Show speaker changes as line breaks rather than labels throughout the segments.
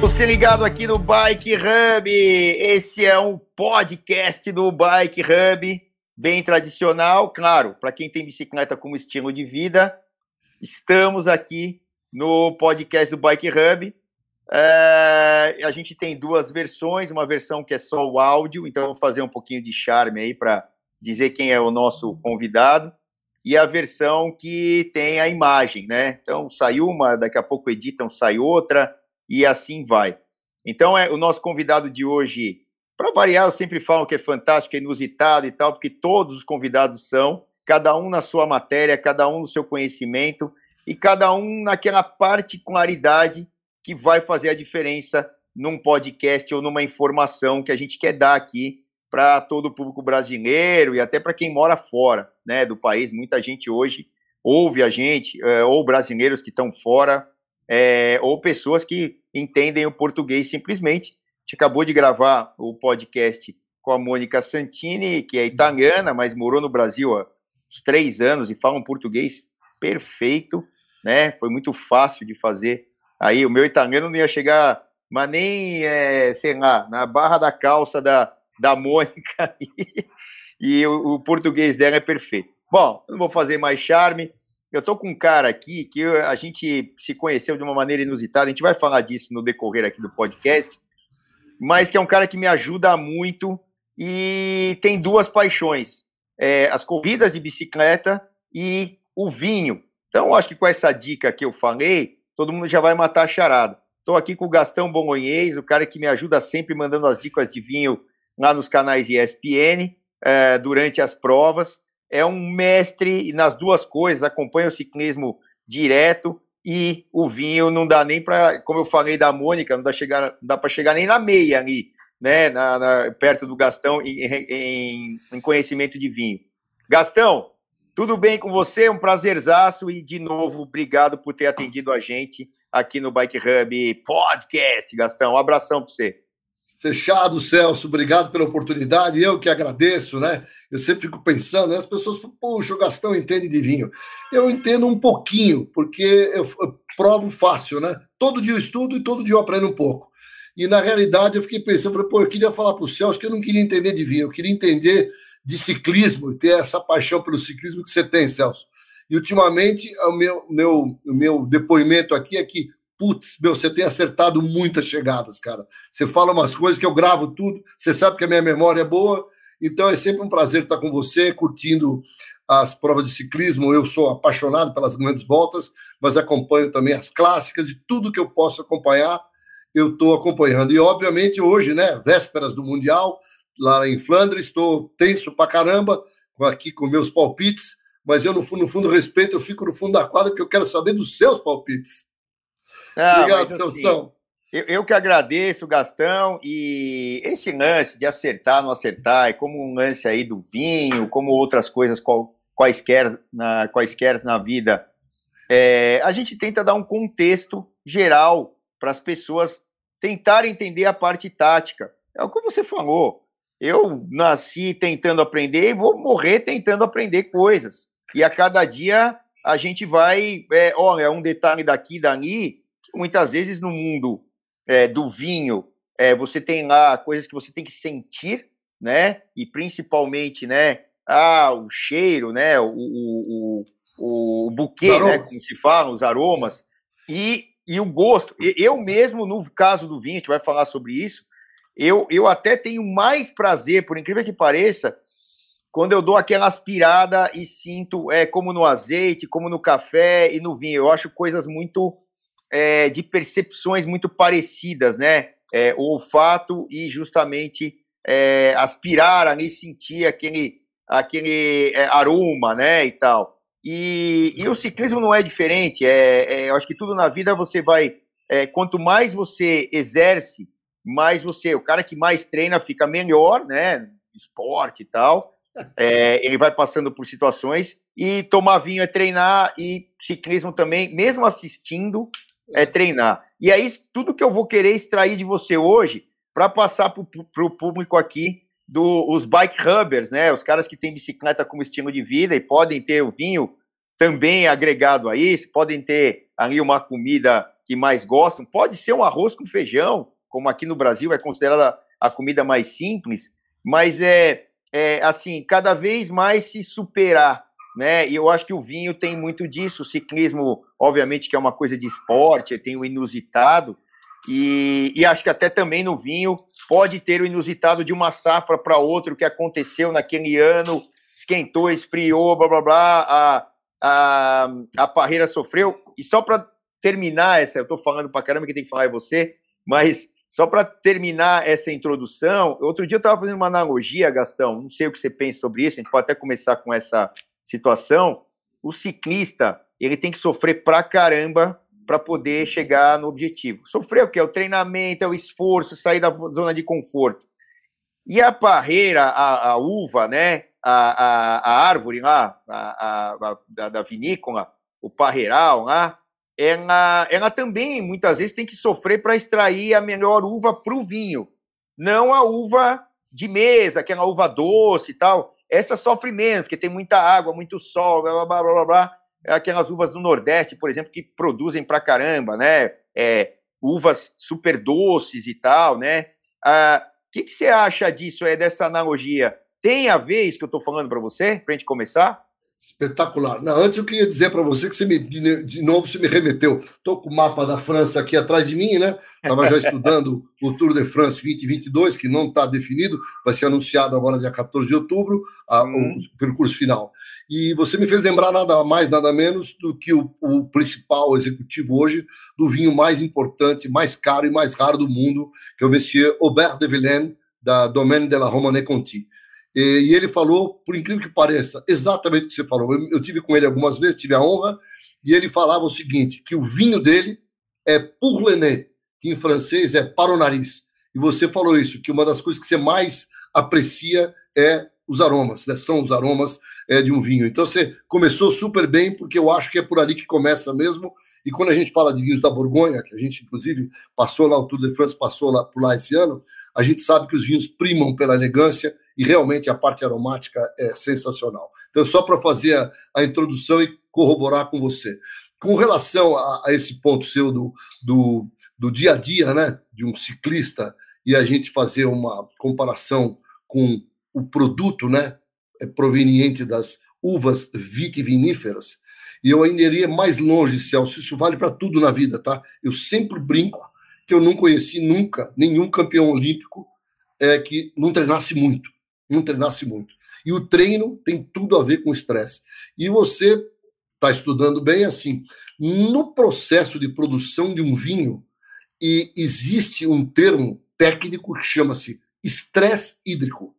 Você ligado aqui no Bike Hub. Esse é um podcast do Bike Hub, bem tradicional, claro, para quem tem bicicleta como estilo de vida. Estamos aqui no podcast do Bike Hub. É, a gente tem duas versões, uma versão que é só o áudio, então vou fazer um pouquinho de charme aí para dizer quem é o nosso convidado, e a versão que tem a imagem, né? Então saiu uma, daqui a pouco editam, sai outra, e assim vai. Então é o nosso convidado de hoje, para variar, eu sempre falo que é fantástico, é inusitado e tal, porque todos os convidados são, cada um na sua matéria, cada um no seu conhecimento, e cada um naquela particularidade que vai fazer a diferença num podcast ou numa informação que a gente quer dar aqui para todo o público brasileiro e até para quem mora fora né, do país. Muita gente hoje ouve a gente, é, ou brasileiros que estão fora, é, ou pessoas que entendem o português simplesmente. A gente acabou de gravar o podcast com a Mônica Santini, que é italiana, mas morou no Brasil há uns três anos e fala um português perfeito, né? Foi muito fácil de fazer Aí o meu italiano não ia chegar, mas nem, é, sei lá, na barra da calça da, da Mônica. e o, o, português dela é perfeito. Bom, não vou fazer mais charme. Eu tô com um cara aqui que a gente se conheceu de uma maneira inusitada. A gente vai falar disso no decorrer aqui do podcast. Mas que é um cara que me ajuda muito e tem duas paixões: é, as corridas de bicicleta e o vinho. Então, acho que com essa dica que eu falei, todo mundo já vai matar a charada. Estou aqui com o Gastão Bolonhês, o cara que me ajuda sempre mandando as dicas de vinho lá nos canais ESPN é, durante as provas. É um mestre nas duas coisas, acompanha o ciclismo direto e o vinho não dá nem para, como eu falei da Mônica, não dá, chegar, dá para chegar nem na meia ali, né, na, na, perto do Gastão em, em, em conhecimento de vinho. Gastão, tudo bem com você? Um prazerzaço e, de novo, obrigado por ter atendido a gente aqui no Bike Hub Podcast, Gastão. Um abração para você.
Fechado, Celso. Obrigado pela oportunidade. Eu que agradeço, né? Eu sempre fico pensando, né? as pessoas falam, poxa, o Gastão entende de vinho. Eu entendo um pouquinho, porque eu, eu provo fácil, né? Todo dia eu estudo e todo dia eu aprendo um pouco. E na realidade eu fiquei pensando, falei, pô, eu queria falar para o Celso que eu não queria entender de vinho, eu queria entender de ciclismo, ter essa paixão pelo ciclismo que você tem, Celso. E ultimamente, o meu, meu, meu depoimento aqui é que, putz, meu, você tem acertado muitas chegadas, cara. Você fala umas coisas que eu gravo tudo, você sabe que a minha memória é boa, então é sempre um prazer estar com você, curtindo as provas de ciclismo. Eu sou apaixonado pelas grandes voltas, mas acompanho também as clássicas e tudo que eu posso acompanhar, eu estou acompanhando. E, obviamente, hoje, né, vésperas do Mundial, lá em Flandres, estou tenso pra caramba aqui com meus palpites, mas eu, no fundo, no fundo, respeito, eu fico no fundo da quadra porque eu quero saber dos seus palpites.
Ah, Obrigado, Celção. Assim, eu, eu, que agradeço, Gastão, e esse lance de acertar, não acertar, é como um lance aí do vinho, como outras coisas qual, quaisquer, na, quaisquer na vida, é, a gente tenta dar um contexto geral para as pessoas tentarem entender a parte tática. É o que você falou. Eu nasci tentando aprender e vou morrer tentando aprender coisas. E a cada dia a gente vai, é, olha, um detalhe daqui e dali, muitas vezes no mundo é, do vinho, é, você tem lá coisas que você tem que sentir, né? E principalmente, né? Ah, o cheiro, né? O, o, o, o buquê, né? Como se fala, os aromas. E, e o gosto. Eu mesmo, no caso do vinho, a gente vai falar sobre isso, eu, eu até tenho mais prazer, por incrível que pareça, quando eu dou aquela aspirada e sinto, é, como no azeite, como no café e no vinho. Eu acho coisas muito é, de percepções muito parecidas, né? É, o olfato e justamente é, aspirar ali, sentir aquele, aquele é, aroma, né? E tal. E, e o ciclismo não é diferente. É, é, eu acho que tudo na vida você vai. É, quanto mais você exerce mais você, o cara que mais treina fica melhor, né? Esporte e tal. É, ele vai passando por situações e tomar vinho é treinar e ciclismo também, mesmo assistindo, é treinar. E aí, tudo que eu vou querer extrair de você hoje para passar para o público aqui dos bike hubbers, né? Os caras que têm bicicleta como estilo de vida e podem ter o vinho também agregado a isso, podem ter ali uma comida que mais gostam. Pode ser um arroz com feijão, como aqui no Brasil é considerada a comida mais simples, mas é, é assim, cada vez mais se superar, né? E eu acho que o vinho tem muito disso. O ciclismo, obviamente, que é uma coisa de esporte, tem o inusitado, e, e acho que até também no vinho pode ter o inusitado de uma safra para outra, o que aconteceu naquele ano, esquentou, esfriou, blá blá blá, a, a, a parreira sofreu. E só para terminar essa, eu estou falando para caramba que tem que falar é você, mas só para terminar essa introdução, outro dia eu estava fazendo uma analogia, Gastão, não sei o que você pensa sobre isso, a gente pode até começar com essa situação. O ciclista, ele tem que sofrer pra caramba para poder chegar no objetivo. Sofrer o quê? É o treinamento, é o esforço, sair da zona de conforto. E a parreira, a, a uva, né? A, a, a, árvore lá, a, da, da vinícola, o parreiral lá, ela, ela também muitas vezes tem que sofrer para extrair a melhor uva para o vinho, não a uva de mesa, aquela uva doce e tal. Essa sofre menos, porque tem muita água, muito sol, blá blá blá blá blá. É aquelas uvas do Nordeste, por exemplo, que produzem pra caramba, né? É, uvas super doces e tal, né? O ah, que, que você acha disso, é, dessa analogia? Tem a ver isso que eu estou falando para você, para a gente começar?
Espetacular. Não, antes eu queria dizer para você que você me, de novo você me remeteu. Estou com o mapa da França aqui atrás de mim, né? Estava já estudando o Tour de France 2022, que não está definido, vai ser anunciado agora dia 14 de outubro, a, hum. o percurso final. E você me fez lembrar nada mais, nada menos do que o, o principal executivo hoje do vinho mais importante, mais caro e mais raro do mundo, que é o Monsieur Aubert de Villaine, da Domaine de la Romanée Conti. E, e, ele falou, por incrível que pareça, exatamente o que você falou. Eu, eu tive com ele algumas vezes, tive a honra, e ele falava o seguinte: que o vinho dele é pour le nez, que em francês é para o nariz. E você falou isso, que uma das coisas que você mais aprecia é os aromas, né? são os aromas é, de um vinho. Então você começou super bem, porque eu acho que é por ali que começa mesmo. E quando a gente fala de vinhos da Borgonha, que a gente inclusive passou lá, o Tour de France passou lá por lá esse ano, a gente sabe que os vinhos primam pela elegância e realmente a parte aromática é sensacional. Então, só para fazer a, a, introdução e corroborar com você. Com relação a, a esse ponto seu do, do, do, dia a dia, né, de um ciclista, e a gente fazer uma comparação com o produto, né, proveniente das uvas vitiviníferas, e eu ainda iria mais longe, Celso, isso vale para tudo na vida, tá? Eu sempre brinco que eu não conheci nunca nenhum campeão olímpico é, que não treinasse muito não treinasse muito. E o treino tem tudo a ver com estresse. E você está estudando bem assim. No processo de produção de um vinho, e existe um termo técnico que chama-se estresse hídrico.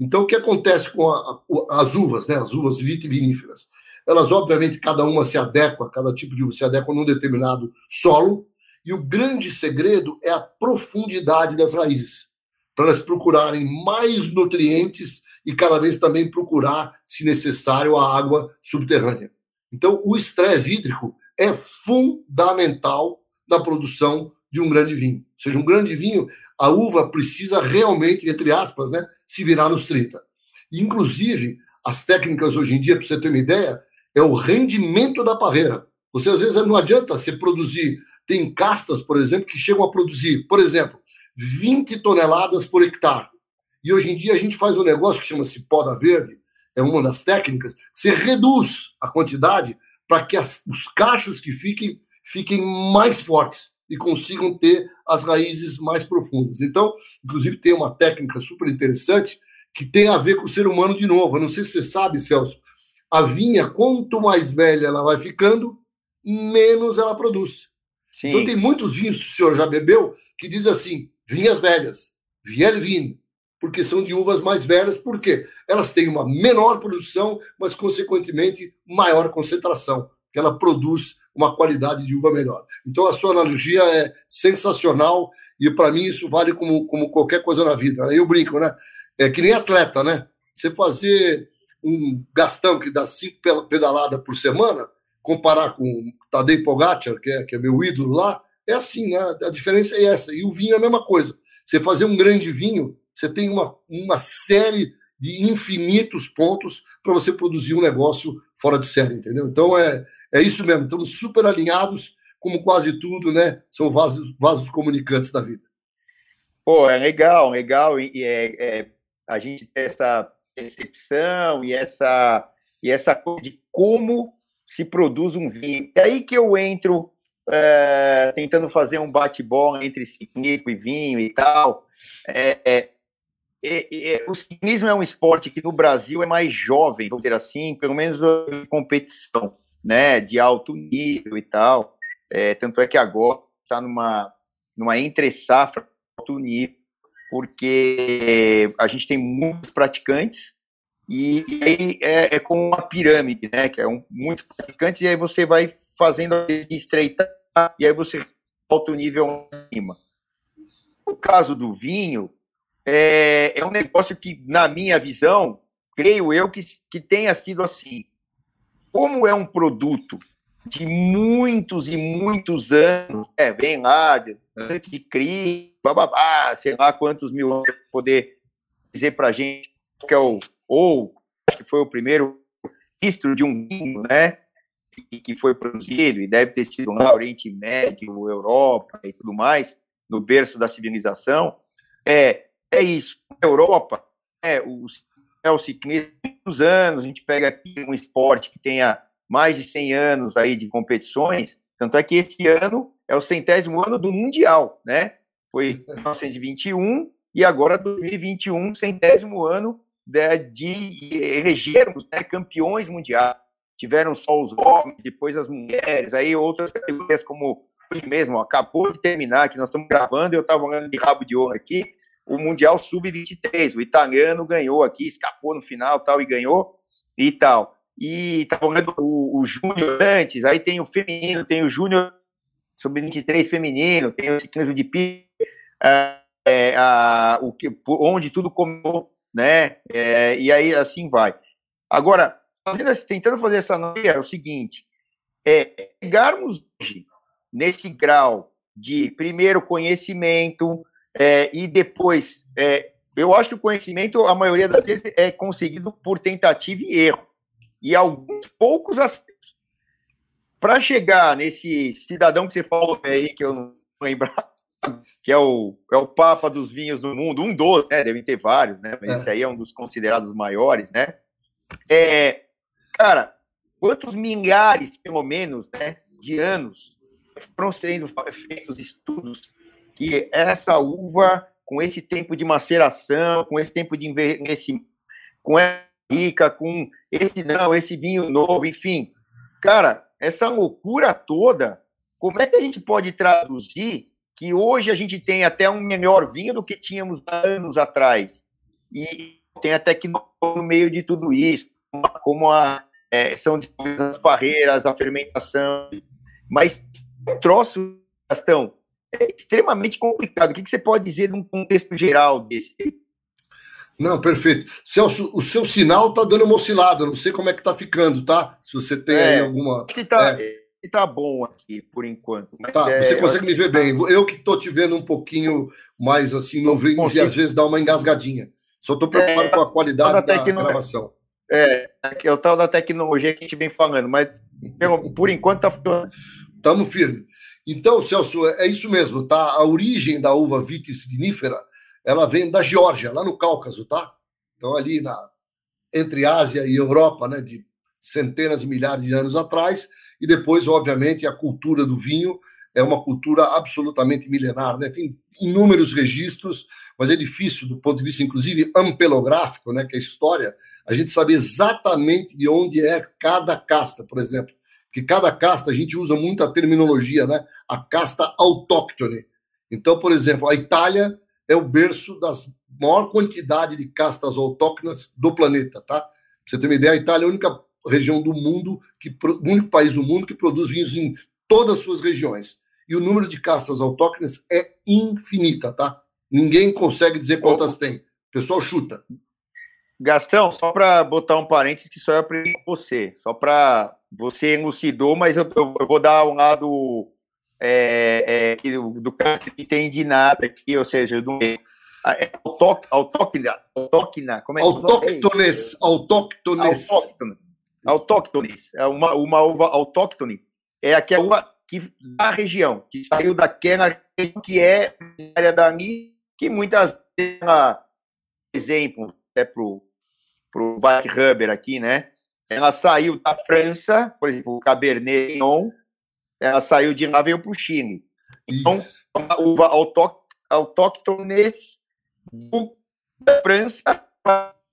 Então, o que acontece com a, a, as uvas, né, as uvas vitiviníferas? Elas, obviamente, cada uma se adequa, cada tipo de uva se adequa num determinado solo, e o grande segredo é a profundidade das raízes para elas procurarem mais nutrientes e cada vez também procurar, se necessário, a água subterrânea. Então, o estresse hídrico é fundamental na produção de um grande vinho. Ou seja, um grande vinho, a uva precisa realmente, entre aspas, né, se virar nos 30. Inclusive, as técnicas hoje em dia, para você ter uma ideia, é o rendimento da parreira. Você às vezes não adianta você produzir. Tem castas, por exemplo, que chegam a produzir, por exemplo, 20 toneladas por hectare. E hoje em dia a gente faz um negócio que chama-se poda verde, é uma das técnicas, você reduz a quantidade para que as, os cachos que fiquem fiquem mais fortes e consigam ter as raízes mais profundas. Então, inclusive, tem uma técnica super interessante que tem a ver com o ser humano de novo. Eu não sei se você sabe, Celso, a vinha, quanto mais velha ela vai ficando, menos ela produz. Sim. Então, tem muitos vinhos, que o senhor já bebeu, que diz assim: vinhas velhas, Vielvin, porque são de uvas mais velhas, porque elas têm uma menor produção, mas consequentemente maior concentração, que ela produz uma qualidade de uva melhor. Então a sua analogia é sensacional e para mim isso vale como, como qualquer coisa na vida. Eu brinco, né? É que nem atleta, né? Você fazer um gastão que dá cinco pedaladas por semana, comparar com Tadej Pogacar, que é, que é meu ídolo lá, é assim, né? A diferença é essa. E o vinho é a mesma coisa. Você fazer um grande vinho, você tem uma, uma série de infinitos pontos para você produzir um negócio fora de série, entendeu? Então é, é isso mesmo. Estamos super alinhados como quase tudo, né, são vasos, vasos comunicantes da vida.
Pô, é legal, legal, e é, é, a gente tem essa percepção e essa, e essa coisa de como se produz um vinho. É aí que eu entro é, tentando fazer um bate-bola entre ciclismo e vinho e tal. É, é, é, é, o ciclismo é um esporte que no Brasil é mais jovem, vamos dizer assim, pelo menos de competição, né, de alto nível e tal. É, tanto é que agora está numa, numa entre-safra alto nível, porque a gente tem muitos praticantes e, aí é, é como uma pirâmide, né, que é um, muitos praticantes e aí você vai fazendo estreitar e aí você volta o nível acima. No caso do vinho, é, é um negócio que, na minha visão, creio eu que, que tenha sido assim. Como é um produto de muitos e muitos anos, é, vem lá, de, antes de Cristo, bababá, sei lá quantos mil anos poder dizer para a gente que é o, ou acho que foi o primeiro registro de um vinho, né? que foi produzido, e deve ter sido no Oriente Médio, Europa e tudo mais, no berço da civilização, é, é isso. Na Europa, é o, é o ciclismo muitos anos, a gente pega aqui um esporte que tenha mais de 100 anos aí de competições, tanto é que esse ano é o centésimo ano do Mundial, né? Foi 1921 e agora 2021, centésimo ano de, de elegermos né, campeões mundiais tiveram só os homens, depois as mulheres, aí outras categorias como hoje mesmo, acabou de terminar, que nós estamos gravando, eu estava olhando de rabo de ouro aqui, o Mundial Sub-23, o italiano ganhou aqui, escapou no final tal, e ganhou, e tal. E estava olhando o, o Júnior antes, aí tem o feminino, tem o Júnior Sub-23 feminino, tem o ciclismo de pi, é, é, a, o que, onde tudo começou, né, é, e aí assim vai. Agora, fazendo, tentando fazer essa analogia, é o seguinte: é hoje nesse grau de primeiro conhecimento é, e depois, é, eu acho que o conhecimento, a maioria das vezes, é conseguido por tentativa e erro, e alguns poucos acertos. Para chegar nesse cidadão que você falou aí, que eu não lembro, que é o, é o Papa dos vinhos do mundo, um dos, né? Devem ter vários, né? Mas é. esse aí é um dos considerados maiores, né? É, Cara, quantos milhares, pelo menos, né, de anos foram sendo feitos estudos que essa uva, com esse tempo de maceração, com esse tempo de envelhecimento, com essa rica, com esse não, esse vinho novo, enfim. Cara, essa loucura toda, como é que a gente pode traduzir que hoje a gente tem até um melhor vinho do que tínhamos anos atrás? E tem a tecnologia no meio de tudo isso, como a é, são as barreiras, a fermentação, mas um troço, Gastão, é extremamente complicado. O que, que você pode dizer num contexto geral desse?
Não, perfeito. Celso, o seu sinal tá dando uma oscilada, não sei como é que tá ficando, tá? Se você tem é, aí alguma.
Acho que tá, é. tá bom aqui, por enquanto.
tá, é, você consegue me ver bem. Eu que tô te vendo um pouquinho mais assim, não vem e às vezes dá uma engasgadinha. Só preocupado é, com a qualidade da gravação.
É, é o tal da tecnologia que a gente vem falando, mas por enquanto tá funcionando.
Estamos firme. Então, Celso, é isso mesmo, tá? A origem da uva vitis vinífera, ela vem da Geórgia, lá no Cáucaso, tá? Então, ali na, entre Ásia e Europa, né, de centenas de milhares de anos atrás, e depois, obviamente, a cultura do vinho é uma cultura absolutamente milenar, né? Tem inúmeros registros, mas é difícil do ponto de vista, inclusive, ampelográfico, né, que é a história, a gente sabe exatamente de onde é cada casta, por exemplo. Que cada casta a gente usa muito a terminologia, né? A casta autóctone. Então, por exemplo, a Itália é o berço das maior quantidade de castas autóctones do planeta, tá? Pra você ter uma ideia, a Itália é a única região do mundo, que, o único país do mundo que produz vinhos em todas as suas regiões. E o número de castas autóctones é infinita, tá? Ninguém consegue dizer quantas tem. O pessoal chuta.
Gastão, só para botar um parênteses que só eu aprendi com você, só para você elucidou, mas eu, eu, vou dar um lado é, é, do, do cara que não entende nada aqui, ou seja, do é, autóctona, autóctona,
como é que autóctones, autóctones,
autóctones, autóctones, é uma, uma uva autóctone, é aquela uva que, da região, que saiu daquela que é a área dali, que muitas vezes, exemplo, até para o Bike Rubber aqui, né? Ela saiu da França, por exemplo, o Cabernet Sauvignon, ela saiu de lá veio para o Chile. Então, Isso. uma uva autóctone da França,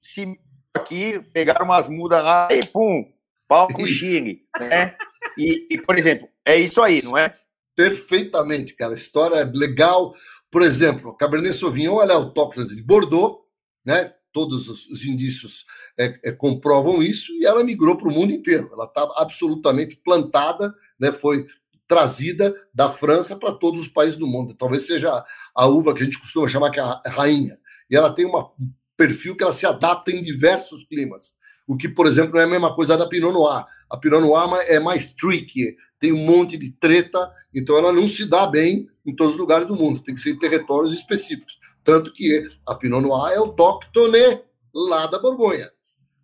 se aqui, pegaram umas mudas lá e pum, pau pro Chile, né? E, e, por exemplo, é isso aí, não é?
Perfeitamente, cara. A história é legal. Por exemplo, Cabernet Sauvignon ela é autóctone de Bordeaux, né? Todos os, os indícios é, é, comprovam isso e ela migrou para o mundo inteiro. Ela está absolutamente plantada, né? Foi trazida da França para todos os países do mundo. Talvez seja a uva que a gente costuma chamar que é a rainha. E ela tem uma, um perfil que ela se adapta em diversos climas. O que, por exemplo, não é a mesma coisa da Pinot Noir. A Pinot Noir é mais tricky, tem um monte de treta, então ela não se dá bem em todos os lugares do mundo, tem que ser em territórios específicos. Tanto que a Pinot Noir é autóctone lá da Borgonha.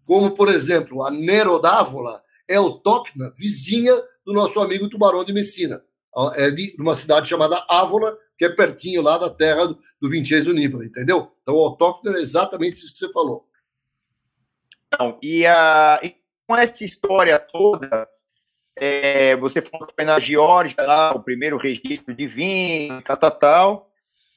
Como, por exemplo, a Nero d'Avola é autóctona, vizinha do nosso amigo Tubarão de Messina. É de uma cidade chamada Ávola, que é pertinho lá da terra do, do Vincenzo Nibali, entendeu? Então, o autóctone é exatamente isso que você falou.
Então, e, a, e com essa história toda, é, você falou que foi na Geórgia, lá, o primeiro registro de vinho, tal, tal, tal.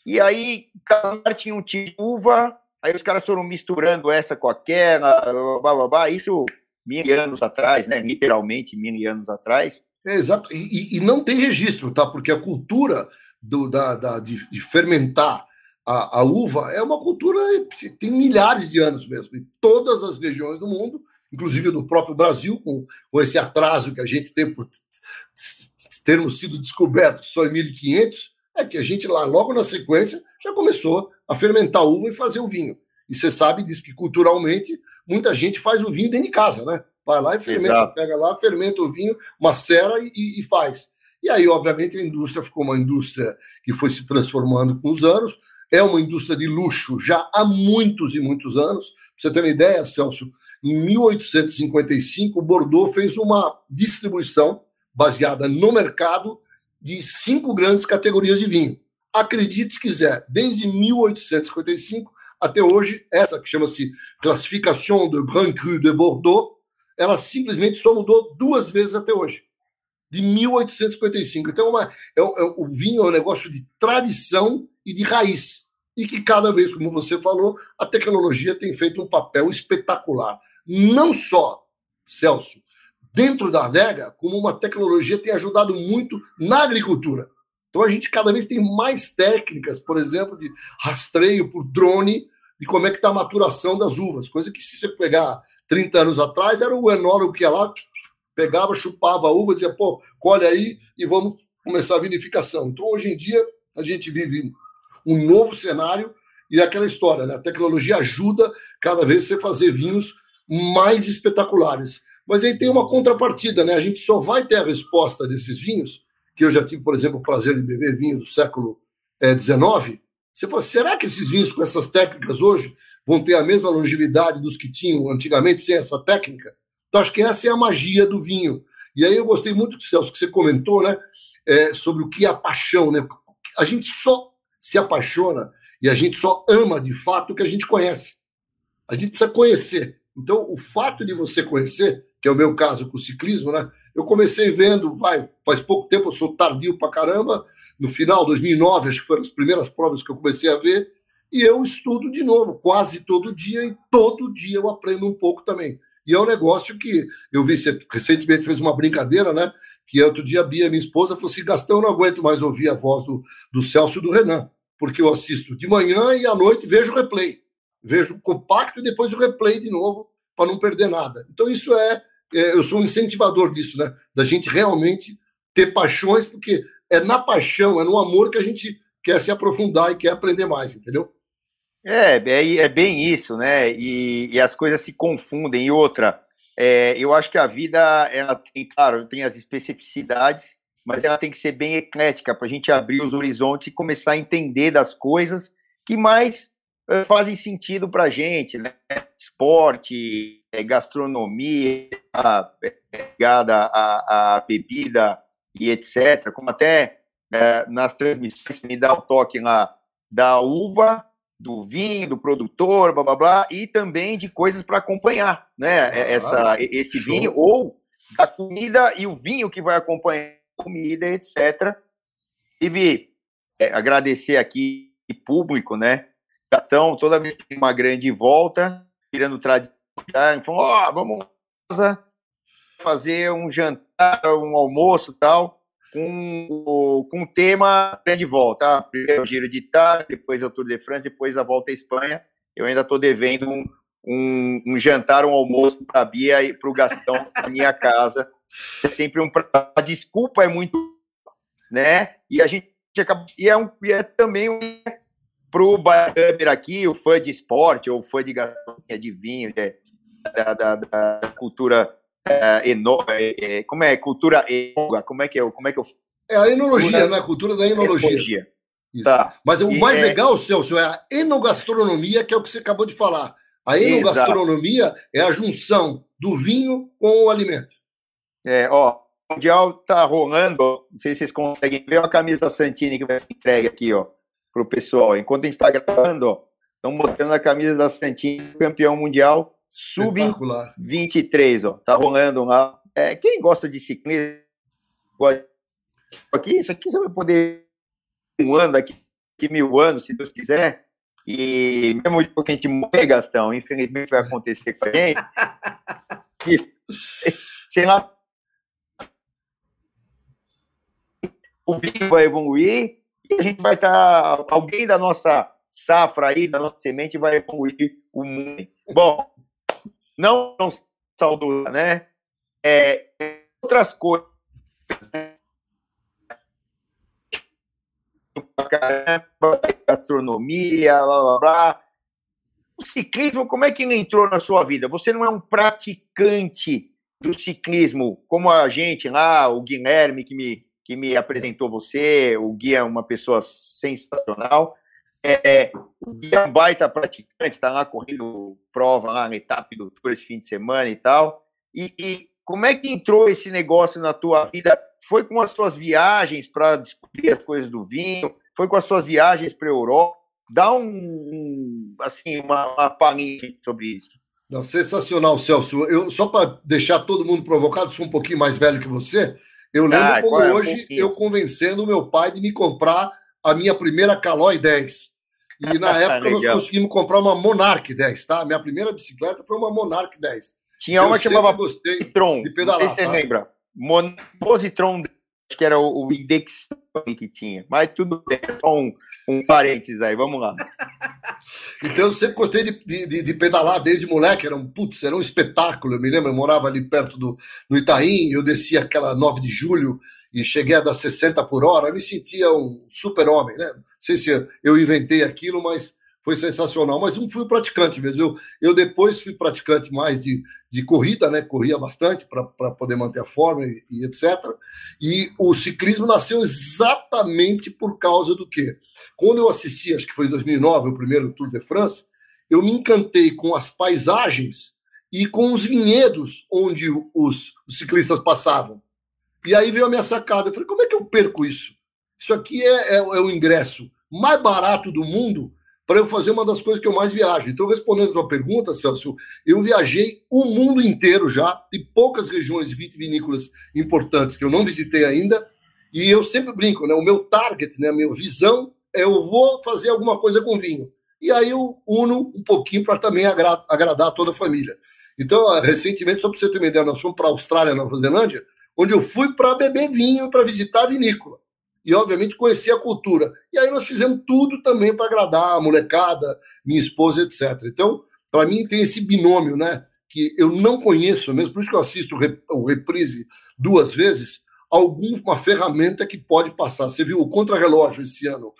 E aí, cada lugar tinha um tipo de uva, aí os caras foram misturando essa com aquela, blá, blá, blá, isso mil anos atrás, né? Literalmente mil anos atrás.
É, exato, e, e, não tem registro, tá? Porque a cultura do, da, da de, de, fermentar a, a, uva é uma cultura que tem milhares de anos mesmo, em todas as regiões do mundo, inclusive no próprio Brasil, com, com esse atraso que a gente tem por termos sido descobertos só em 1500, é que a gente lá, logo na sequência, já começou a fermentar a uva e fazer o vinho. E você sabe disso que culturalmente muita gente faz o vinho dentro de casa, né? Vai lá e fermenta, Exato. pega lá, fermenta o vinho, macera e, e faz. E aí, obviamente, a indústria ficou uma indústria que foi se transformando com os anos. É uma indústria de luxo já há muitos e muitos anos. Pra você ter uma ideia, Celso, em 1855, Bordeaux fez uma distribuição baseada no mercado de cinco grandes categorias de vinho. Acredite se quiser, desde 1855 até hoje, essa que chama-se Classification de Grand Cru de Bordeaux, ela simplesmente só mudou duas vezes até hoje, de 1855. Então, uma, é, é, o vinho é um negócio de tradição e de raiz. E que cada vez, como você falou, a tecnologia tem feito um papel espetacular. Não só, Celso, dentro da adega, como uma tecnologia tem ajudado muito na agricultura. Então a gente cada vez tem mais técnicas, por exemplo, de rastreio por drone de como é que está a maturação das uvas, coisa que se você pegar 30 anos atrás era o enólogo que ia lá, pegava, chupava a uva, dizia, pô, colhe aí e vamos começar a vinificação. Então hoje em dia a gente vive um novo cenário e é aquela história, né? A tecnologia ajuda cada vez você fazer vinhos mais espetaculares. Mas aí tem uma contrapartida, né? A gente só vai ter a resposta desses vinhos que eu já tive, por exemplo, o prazer de beber vinho do século XIX, eh, você fala, será que esses vinhos com essas técnicas hoje vão ter a mesma longevidade dos que tinham antigamente sem essa técnica? Então, acho que essa é a magia do vinho. E aí eu gostei muito, Celso, que você comentou, né, é, sobre o que é a paixão, né? A gente só se apaixona e a gente só ama de fato o que a gente conhece. A gente precisa conhecer. Então, o fato de você conhecer, que é o meu caso com o ciclismo, né? Eu comecei vendo, vai, faz pouco tempo, eu sou tardio pra caramba, no final, 2009, acho que foram as primeiras provas que eu comecei a ver, e eu estudo de novo, quase todo dia, e todo dia eu aprendo um pouco também. E é um negócio que eu vi, você recentemente fez uma brincadeira, né? Que outro dia a Bia, minha esposa, falou assim: Gastão, eu não aguento mais ouvir a voz do, do Celso e do Renan, porque eu assisto de manhã e à noite vejo o replay. Vejo o compacto e depois o replay de novo, para não perder nada. Então, isso é é, eu sou um incentivador disso, né? Da gente realmente ter paixões, porque é na paixão, é no amor que a gente quer se aprofundar e quer aprender mais, entendeu?
É, é, é bem isso, né? E, e, as coisas se confundem. E outra, é, eu acho que a vida, ela tem, claro, tem as especificidades, mas ela tem que ser bem eclética para a gente abrir os horizontes e começar a entender das coisas que mais uh, fazem sentido para a gente, né? Esporte, é, gastronomia, é, ligada à, à bebida e etc. Como até é, nas transmissões me dá o toque lá da uva, do vinho, do produtor, blá blá blá, e também de coisas para acompanhar, né? Ah, essa, esse show. vinho, ou a comida e o vinho que vai acompanhar a comida, etc. E é, agradecer aqui público, né? Então, toda vez que tem uma grande volta, virando tradição, falou, ó, oh, vamos fazer um jantar, um almoço tal, com, com o tema grande volta. Tá? Primeiro o Giro de Itália, depois o Tour de France, depois a volta à Espanha. Eu ainda estou devendo um, um, um, jantar, um almoço para a Bia e para o Gastão na minha casa. É sempre um a desculpa é muito, né? E a gente acaba e é, um, e é também um para o aqui, o fã de esporte ou fã de gastronomia, de vinho, de, da, da, da, cultura é, eno, é, como é cultura enoga, como é que é, como é que eu
é a enologia, cultura, né? A cultura da enologia. Tá. Mas o e mais é... legal, Celso, é a enogastronomia, que é o que você acabou de falar. A enogastronomia Exato. é a junção do vinho com o alimento.
É, ó, o Mundial tá rolando, não sei se vocês conseguem ver a camisa da Santini que vai ser entregue aqui, ó, pro pessoal. Enquanto a gente está gravando, ó, estão mostrando a camisa da Santini, campeão mundial, sub-23, ó, tá rolando lá. É, quem gosta de ciclismo, aqui, isso aqui você vai poder um ano, daqui, daqui mil anos, se Deus quiser, e mesmo que a gente morrer, Gastão, infelizmente vai acontecer com a gente, e, sei lá, o vinho vai evoluir e a gente vai estar, tá, alguém da nossa safra aí, da nossa semente, vai evoluir o mundo. Bom, não, não saudura, né? É, outras coisas, né? gastronomia, blá blá blá. O ciclismo, como é que ele entrou na sua vida? Você não é um praticante do ciclismo como a gente lá, o Guilherme que me, que me apresentou você, o Gui é uma pessoa sensacional. É, o Gui é um baita praticante, está lá correndo prova lá na etapa do Tour esse fim de semana e tal. E, e como é que entrou esse negócio na tua vida? Foi com as suas viagens para descobrir as coisas do vinho? foi com as suas viagens para a Europa. Dá um, assim, uma, uma palhinha sobre isso.
Não, sensacional, Celso. Eu, só para deixar todo mundo provocado, sou um pouquinho mais velho que você. Eu lembro ah, como é, hoje um eu convencendo o meu pai de me comprar a minha primeira Caloi 10. E na época nós conseguimos comprar uma Monarch 10, tá? Minha primeira bicicleta foi uma Monarch 10.
Tinha uma que chamava Positron, de pedalar, não sei se você tá? lembra. Mon Positron acho que era o, Index que tinha. Mas tudo bem, só um, um parênteses aí, vamos lá.
então eu sempre gostei de, de, de, pedalar desde moleque, era um, putz, era um espetáculo. Eu me lembro, eu morava ali perto do no Itaim, eu descia aquela 9 de julho e cheguei a dar 60 por hora, eu me sentia um super-homem, né? Sei se eu inventei aquilo, mas foi sensacional, mas não fui praticante mesmo. Eu, eu depois fui praticante mais de, de corrida, né? Corria bastante para poder manter a forma e, e, etc. E o ciclismo nasceu exatamente por causa do quê? Quando eu assisti, acho que foi em 2009, o primeiro Tour de France, eu me encantei com as paisagens e com os vinhedos onde os, os ciclistas passavam. E aí veio a minha sacada. Eu falei, como é que eu perco isso? Isso aqui é, é, é o ingresso mais barato do mundo para eu fazer uma das coisas que eu mais viajo. Então, respondendo a tua pergunta, Celso, eu viajei o mundo inteiro já, e poucas regiões vitivinícolas importantes que eu não visitei ainda, e eu sempre brinco, né? O meu target, né, a minha visão é eu vou fazer alguma coisa com vinho. E aí eu uno um pouquinho para também agra agradar toda a família. Então, recentemente, só para você ter uma ideia, nós fomos para a Austrália, Nova Zelândia, onde eu fui para beber vinho, para visitar a vinícola e, obviamente, conhecer a cultura. E aí nós fizemos tudo também para agradar a molecada, minha esposa, etc. Então, para mim, tem esse binômio, né? Que eu não conheço mesmo, por isso que eu assisto o reprise duas vezes, alguma ferramenta que pode passar. Você viu o contrarrelógio esse ano,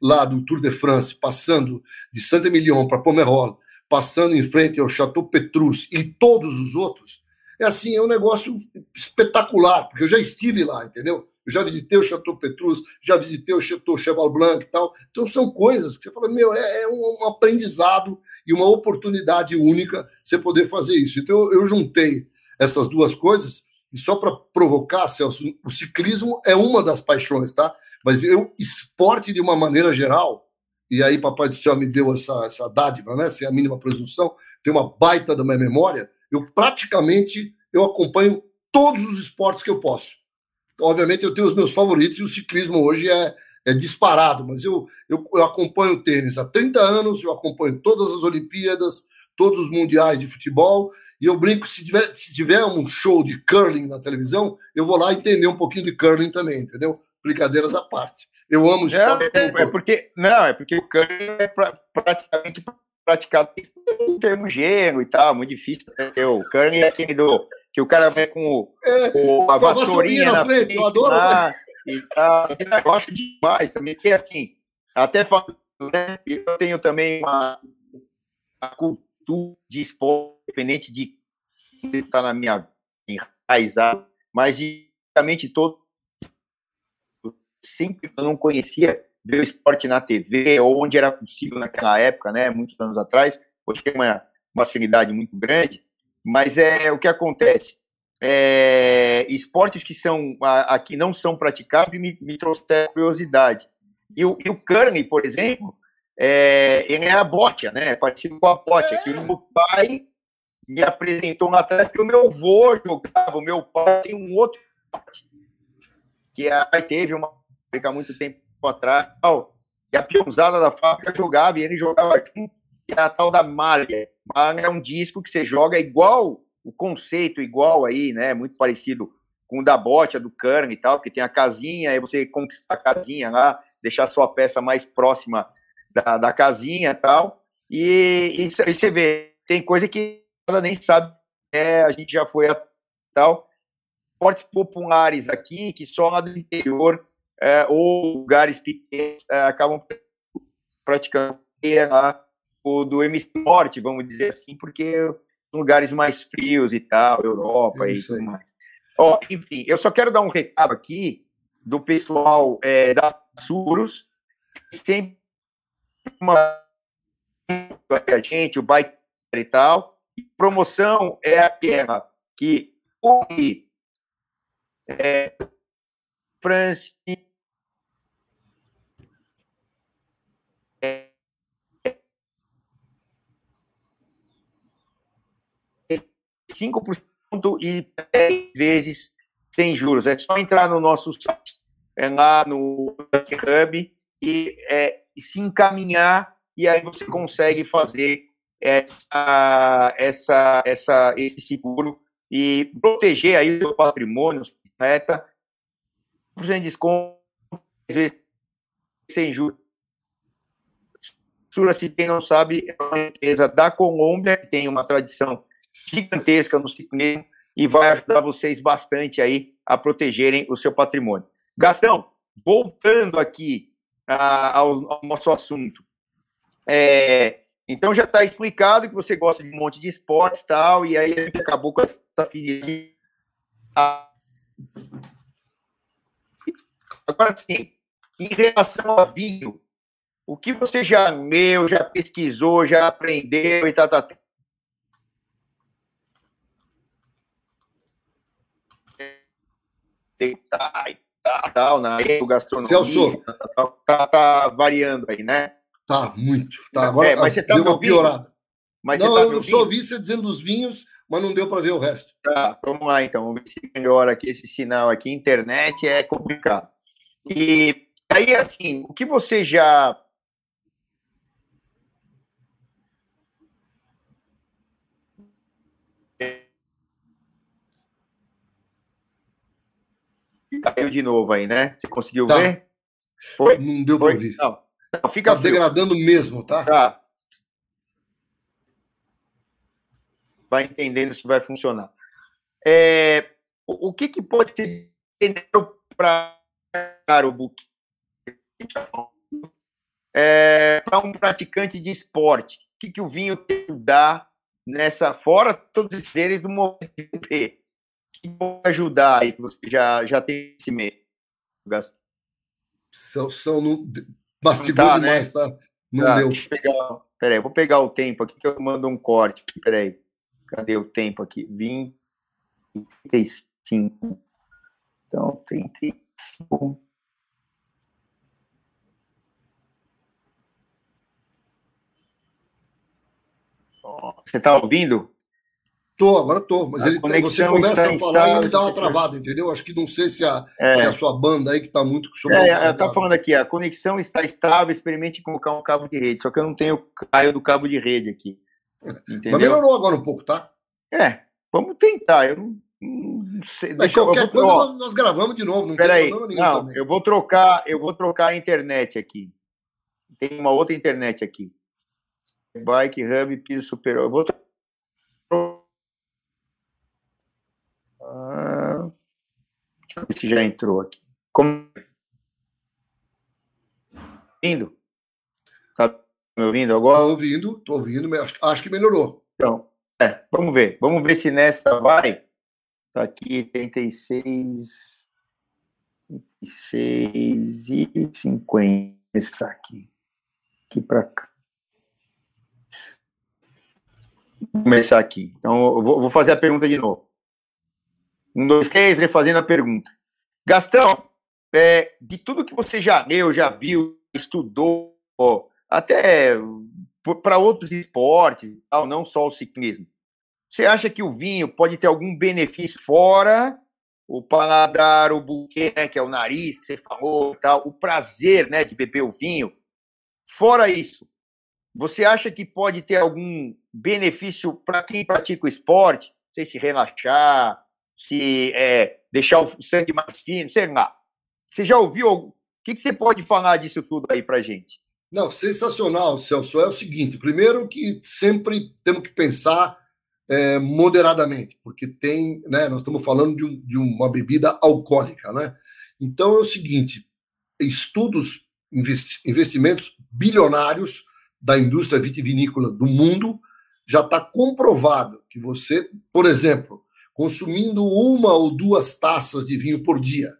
lá do Tour de France, passando de Saint-Emilion para Pomerol, passando em frente ao Chateau Petrus e todos os outros. É assim, é um negócio espetacular, porque eu já estive lá, entendeu? Eu já visitei o Chateau Petrus, já visitei o Chateau Cheval Blanc e tal. Então são coisas que você fala, meu, é, é um, aprendizado e uma oportunidade única você poder fazer isso. Então eu, eu juntei essas duas coisas e só para provocar, Celso, o ciclismo é uma das paixões, tá? Mas eu, esporte de uma maneira geral, e aí Papai do Céu me deu essa, essa dádiva, né? Sem a mínima presunção, tem uma baita da minha memória, eu praticamente eu acompanho todos os esportes que eu posso. Obviamente eu tenho os meus favoritos e o ciclismo hoje é, é disparado, mas eu, eu, eu acompanho o tênis há 30 anos, eu acompanho todas as Olimpíadas, todos os mundiais de futebol, e eu brinco, se tiver, se tiver um show de curling na televisão, eu vou lá entender um pouquinho de curling também, entendeu? Brincadeiras à parte. Eu amo
esporte. É, é, é porque, não, é porque o curling é pra, praticamente praticado em termos gênero e tal, muito difícil. Né? O curling é aquele do que o cara vem com, o, é, com a vassourinha na frente, eu adoro. Lá, e tal. Eu gosto demais também, porque assim, até falando, né, eu tenho também uma, uma cultura de esporte, independente de estar tá na minha enraizado, mas justamente todo sempre eu não conhecia ver o esporte na TV, ou onde era possível naquela época, né, muitos anos atrás, hoje tem uma, uma facilidade muito grande, mas é o que acontece. É, esportes que são aqui não são praticados me, me trouxeram curiosidade. E o, e o curling, por exemplo, é, ele é a bote, né? É parecido com a bote. Que o meu pai me apresentou lá atrás que o meu avô jogava. O meu pai tem um outro que a, teve uma fábrica muito tempo atrás. E a pionzada da fábrica jogava e ele jogava aqui, que era a tal da malha. Malha é um disco que você joga igual o conceito igual aí, né? Muito parecido com o da bote, do Kern e tal, que tem a casinha, aí você conquista a casinha lá, deixar a sua peça mais próxima da, da casinha e tal. E, e, e, você vê, tem coisa que ela nem sabe, é, a gente já foi a tal. Esportes populares aqui, que só lá do interior é, ou lugares pequenos é, acabam praticando lá o do hemisfério vamos dizer assim, porque lugares mais frios e tal, Europa e tudo mais. Ó, enfim, eu só quero dar um recado aqui do pessoal é, da Suros, sempre uma a gente, o bike e tal. E promoção é aquela que o é, France 5% e 10 vezes sem juros. É só entrar no nosso site, é lá no Hub, e é, se encaminhar, e aí você consegue fazer essa, essa, essa, esse seguro e proteger aí o seu patrimônio, meta, por de desconto, às vezes sem juros. Sura, se quem não sabe, é uma empresa da Colômbia, que tem uma tradição gigantesca no ciclismo e vai ajudar vocês bastante aí a protegerem o seu patrimônio. Gastão, voltando aqui a, ao, ao, nosso assunto. É, então já está explicado que você gosta de um monte de esportes tal, e aí acabou com essa filha. Agora sim, em relação a vinho, o que você já leu, já pesquisou, já aprendeu e tal, tá, tá, tá, tá, tal, na gastronomia, Celso. Tá, tá, tá, variando aí, né?
Tá, muito. Tá, agora é, mas você tá deu uma piorada. Mas não, tá eu só ouvi você dizendo os vinhos, mas não deu para ver o resto.
Tá, vamos lá então, vamos ver se melhora aqui esse sinal aqui. Internet é complicado. E aí, assim, o que você já Caiu de novo aí, né? Você conseguiu tá. ver?
Foi? Não deu para ouvir. Não. não. fica tá degradando mesmo, tá?
Tá. Vai entendendo se vai funcionar. É, o, que, que pode ser para o book? É, para um praticante de esporte, o que, que o vinho tem que dar nessa, fora todos os seres do movimento que pode ajudar aí, que você já, já tem esse meio?
São, são no, mastigou tá, né? demais, né? tá? Não tá, deu. Eu
pegar, peraí, vou pegar o tempo aqui que eu mando um corte. Peraí, cadê o tempo aqui? 25. 35. Então, 35. Você está ouvindo?
Tô, agora tô, mas ele, você começa a falar e ele dá uma travada, entendeu? Acho que não sei se a, é. se a sua banda aí que está muito
É, tá falando aqui, a conexão está estável, experimente colocar um cabo de rede, só que eu não tenho caio do cabo de rede aqui.
Entendeu? Mas melhorou agora um pouco, tá?
É, vamos tentar. Eu não, não sei.
Mas deixa qualquer eu, coisa ó, nós gravamos de novo, não
peraí, tem problema nenhum. Não, também. eu vou trocar, eu vou trocar a internet aqui. Tem uma outra internet aqui. Bike Hub piso superior. Eu vou ah, deixa eu ver se já entrou aqui. Como ouvindo? Tá me ouvindo agora?
Tô ouvindo, tô ouvindo, acho, acho que melhorou.
Então, é, vamos ver. Vamos ver se nessa vai. Tá aqui 36 36 e 50 está aqui. Aqui para cá. Vou começar aqui. Então, eu vou, vou fazer a pergunta de novo. Um, dois, três, refazendo a pergunta. Gastão, é, de tudo que você já leu, já viu, estudou, até para outros esportes, não só o ciclismo, você acha que o vinho pode ter algum benefício fora o paladar, o buquê, né, que é o nariz que você falou, tal, o prazer, né, de beber o vinho? Fora isso, você acha que pode ter algum benefício para quem pratica o esporte? Sei se relaxar, se é, deixar o sangue mais fino, sei lá. Você já ouviu? O que, que você pode falar disso tudo aí para gente?
Não, sensacional, Celso. É o seguinte: primeiro que sempre temos que pensar é, moderadamente, porque tem, né, nós estamos falando de, um, de uma bebida alcoólica, né? Então é o seguinte: estudos, investimentos bilionários da indústria vitivinícola do mundo, já está comprovado que você, por exemplo, consumindo uma ou duas taças de vinho por dia,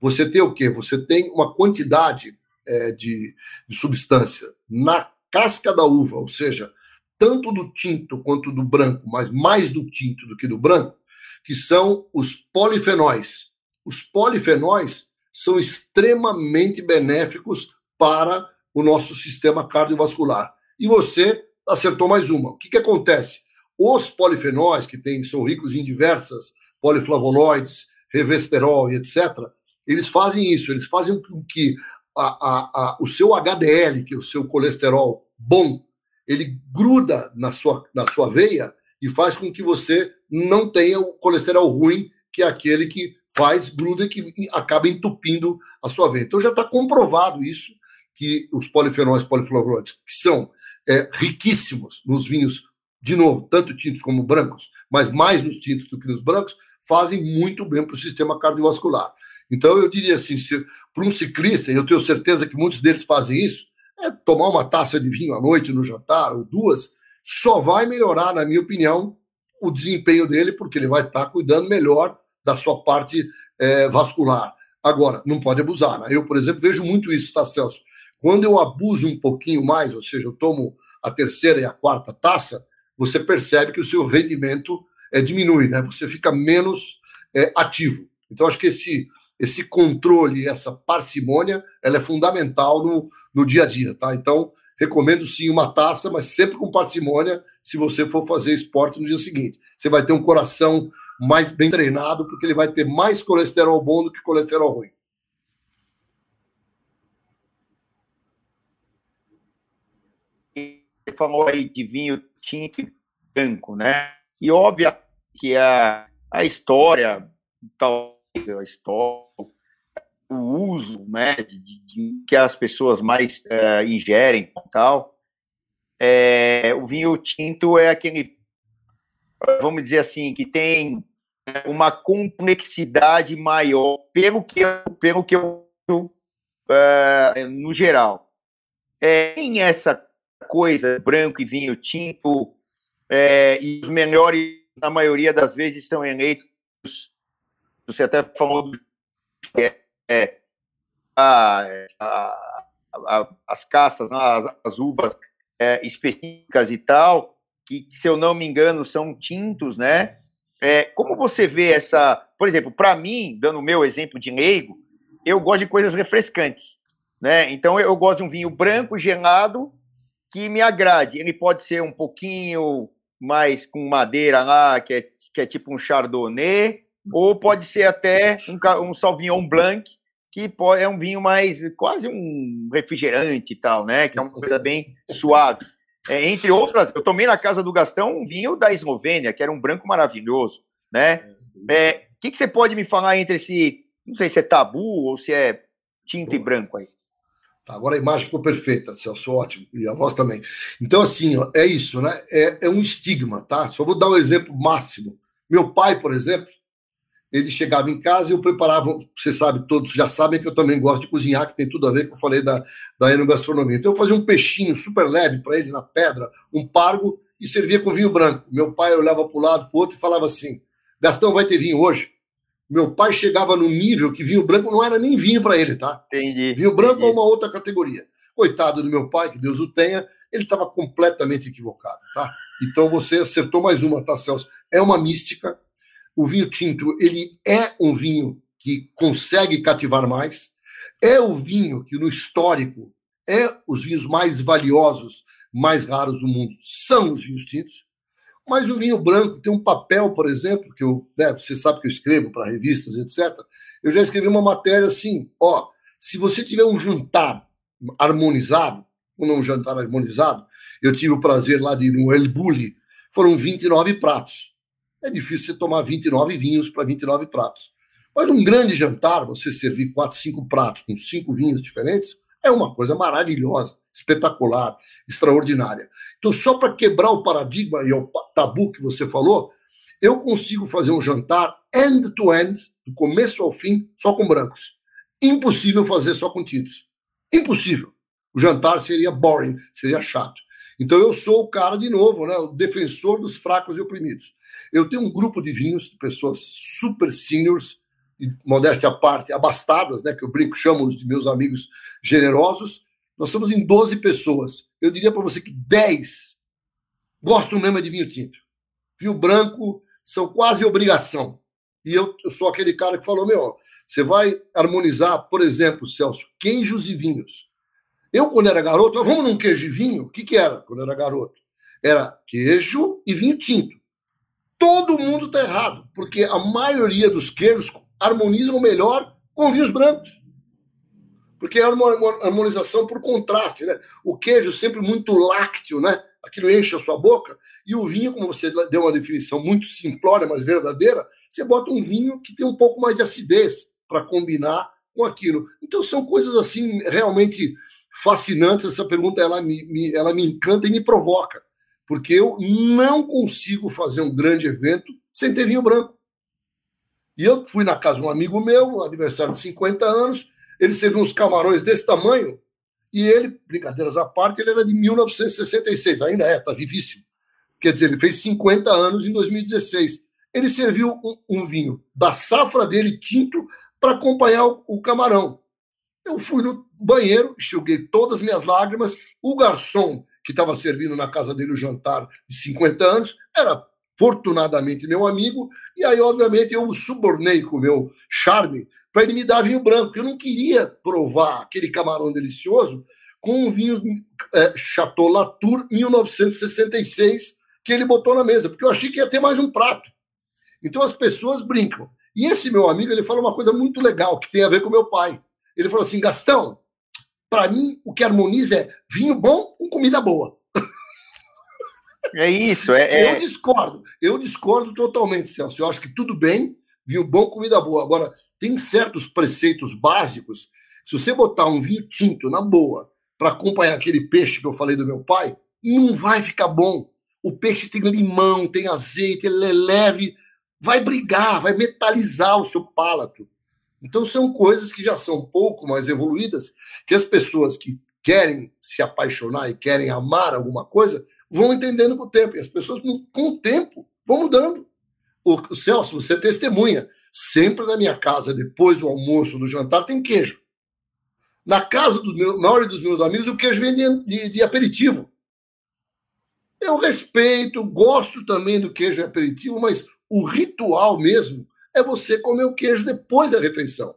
você tem o quê? Você tem uma quantidade é, de, de substância na casca da uva, ou seja, tanto do tinto quanto do branco, mas mais do tinto do que do branco, que são os polifenóis. Os polifenóis são extremamente benéficos para o nosso sistema cardiovascular. E você acertou mais uma. O que, que acontece? Os polifenóis, que tem, são ricos em diversas poliflavonoides, revesterol e etc., eles fazem isso, eles fazem com que a, a, a, o seu HDL, que é o seu colesterol bom, ele gruda na sua, na sua veia e faz com que você não tenha o colesterol ruim, que é aquele que faz gruda e que acaba entupindo a sua veia. Então já está comprovado isso que os polifenóis poliflavonoides, que são é, riquíssimos nos vinhos, de novo, tanto tintos como brancos, mas mais nos tintos do que nos brancos, fazem muito bem para o sistema cardiovascular. Então, eu diria assim, para um ciclista, e eu tenho certeza que muitos deles fazem isso, é tomar uma taça de vinho à noite no jantar, ou duas, só vai melhorar, na minha opinião, o desempenho dele, porque ele vai estar cuidando melhor da sua parte é, vascular. Agora, não pode abusar. Né? Eu, por exemplo, vejo muito isso, tá, Celso? Quando eu abuso um pouquinho mais, ou seja, eu tomo a terceira e a quarta taça, você percebe que o seu rendimento é, diminui, né? Você fica menos é, ativo. Então, acho que esse, esse controle, essa parcimônia, ela é fundamental no, no dia a dia, tá? Então, recomendo sim uma taça, mas sempre com parcimônia se você for fazer esporte no dia seguinte. Você vai ter um coração mais bem treinado, porque ele vai ter mais colesterol bom do que colesterol ruim.
Você falou aí de vinho tinto e branco, né? E óbvio que a, a história, talvez a história, o uso né, de, de que as pessoas mais uh, ingerem tal, é, o vinho tinto é aquele, vamos dizer assim, que tem uma complexidade maior, pelo que eu, pelo que eu uh, no geral. É, tem essa coisa, branco e vinho tinto, é, e os melhores, na maioria das vezes, estão eleitos. Você até falou do, é, é, a, a, a, as castas, né, as, as uvas é, específicas e tal, que, se eu não me engano, são tintos, né? É, como você vê essa. Por exemplo, para mim, dando o meu exemplo de leigo, eu gosto de coisas refrescantes. Né? Então eu gosto de um vinho branco, gelado, que me agrade. Ele pode ser um pouquinho mais com madeira lá, que é, que é tipo um chardonnay, ou pode ser até um, um Sauvignon Blanc, que pode, é um vinho mais quase um refrigerante e tal, né? Que é uma coisa bem suave. É, entre outras, eu tomei na casa do Gastão um vinho da Eslovênia, que era um branco maravilhoso, né? O é, que, que você pode me falar entre esse, não sei se é tabu ou se é tinto e branco aí?
Agora a imagem ficou perfeita, Celso, ótimo, e a voz também. Então, assim, ó, é isso, né? É, é um estigma, tá? Só vou dar um exemplo máximo. Meu pai, por exemplo, ele chegava em casa e eu preparava, você sabe, todos já sabem que eu também gosto de cozinhar, que tem tudo a ver com eu falei da, da enogastronomia. Então eu fazia um peixinho super leve para ele na pedra, um pargo, e servia com vinho branco. Meu pai olhava para o lado, para o outro e falava assim: Gastão, vai ter vinho hoje? Meu pai chegava no nível que vinho branco não era nem vinho para ele, tá?
Entendi.
Vinho branco
entendi.
é uma outra categoria. Coitado do meu pai, que Deus o tenha, ele estava completamente equivocado, tá? Então você acertou mais uma, tá, Celso? É uma mística. O vinho tinto, ele é um vinho que consegue cativar mais. É o vinho que no histórico é os vinhos mais valiosos, mais raros do mundo, são os vinhos tintos. Mas o vinho branco tem um papel, por exemplo, que eu, né, você sabe que eu escrevo para revistas, etc. Eu já escrevi uma matéria assim: ó, se você tiver um jantar harmonizado, ou não um jantar harmonizado, eu tive o prazer lá de ir no El Bulli, foram 29 pratos. É difícil você tomar 29 vinhos para 29 pratos. Mas num grande jantar, você servir 4, 5 pratos com 5 vinhos diferentes, é uma coisa maravilhosa, espetacular, extraordinária. Então, só para quebrar o paradigma e o tabu que você falou, eu consigo fazer um jantar end-to-end, do começo ao fim, só com brancos. Impossível fazer só com tintos. Impossível. O jantar seria boring, seria chato. Então eu sou o cara, de novo, né, o defensor dos fracos e oprimidos. Eu tenho um grupo de vinhos, de pessoas super seniors, modéstia à parte, abastadas, né, que eu brinco, chamo de meus amigos generosos. Nós somos em 12 pessoas. Eu diria para você que 10 gostam mesmo de vinho tinto. Vinho branco são quase obrigação. E eu, eu sou aquele cara que falou: meu, você vai harmonizar, por exemplo, Celso, queijos e vinhos. Eu, quando era garoto, vamos num queijo e vinho? O que, que era quando era garoto? Era queijo e vinho tinto. Todo mundo está errado, porque a maioria dos queijos harmonizam melhor com vinhos brancos. Porque é uma harmonização por contraste, né? O queijo sempre muito lácteo, né? Aquilo enche a sua boca. E o vinho, como você deu uma definição muito simplória, mas verdadeira, você bota um vinho que tem um pouco mais de acidez para combinar com aquilo. Então são coisas assim realmente fascinantes. Essa pergunta ela me, me, ela me encanta e me provoca, porque eu não consigo fazer um grande evento sem ter vinho branco. E eu fui na casa de um amigo meu, aniversário de 50 anos, ele serviu uns camarões desse tamanho, e ele, brincadeiras à parte, ele era de 1966, ainda é, está vivíssimo. Quer dizer, ele fez 50 anos em 2016. Ele serviu um, um vinho da safra dele, tinto, para acompanhar o, o camarão. Eu fui no banheiro, enxuguei todas as minhas lágrimas. O garçom que estava servindo na casa dele o jantar de 50 anos era fortunadamente meu amigo, e aí, obviamente, eu o subornei com o meu charme para ele me dar vinho branco, eu não queria provar aquele camarão delicioso com um vinho é, Chateau Latour 1966 que ele botou na mesa, porque eu achei que ia ter mais um prato. Então as pessoas brincam. E esse meu amigo, ele fala uma coisa muito legal que tem a ver com meu pai. Ele falou assim: Gastão, para mim o que harmoniza é vinho bom com comida boa.
É isso, é,
é, Eu discordo, eu discordo totalmente, Celso. Eu acho que tudo bem, vinho bom, comida boa. Agora, tem certos preceitos básicos. Se você botar um vinho tinto na boa para acompanhar aquele peixe que eu falei do meu pai, não vai ficar bom. O peixe tem limão, tem azeite, ele é leve, vai brigar, vai metalizar o seu palato. Então são coisas que já são um pouco mais evoluídas, que as pessoas que querem se apaixonar e querem amar alguma coisa vão entendendo com o tempo. E as pessoas, com o tempo, vão mudando. O Celso, você testemunha. Sempre na minha casa, depois do almoço, do jantar, tem queijo. Na casa do meu, dos meus amigos, o queijo vem de, de, de aperitivo. Eu respeito, gosto também do queijo aperitivo, mas o ritual mesmo é você comer o queijo depois da refeição.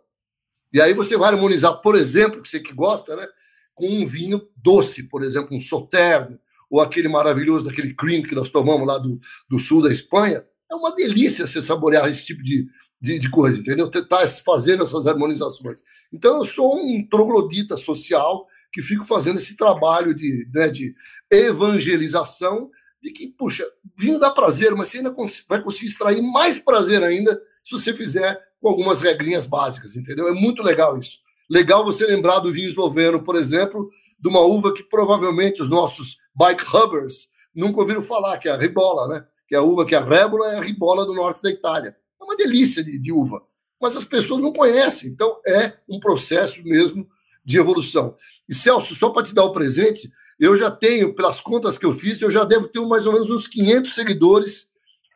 E aí você vai harmonizar, por exemplo, que você que gosta, né? Com um vinho doce, por exemplo, um sauternes, ou aquele maravilhoso daquele cream que nós tomamos lá do, do sul da Espanha. É uma delícia você saborear esse tipo de, de, de coisa, entendeu? Tentar fazendo essas harmonizações. Então, eu sou um troglodita social que fico fazendo esse trabalho de, né, de evangelização de que, puxa, vinho dá prazer, mas você ainda vai conseguir extrair mais prazer ainda se você fizer com algumas regrinhas básicas, entendeu? É muito legal isso. Legal você lembrar do vinho esloveno, por exemplo, de uma uva que provavelmente os nossos bike hubbers nunca ouviram falar, que é a ribola, né? Que é a uva que é a rébola é a ribola do norte da Itália. É uma delícia de, de uva, mas as pessoas não conhecem. Então é um processo mesmo de evolução. E Celso, só para te dar o presente, eu já tenho, pelas contas que eu fiz, eu já devo ter mais ou menos uns 500 seguidores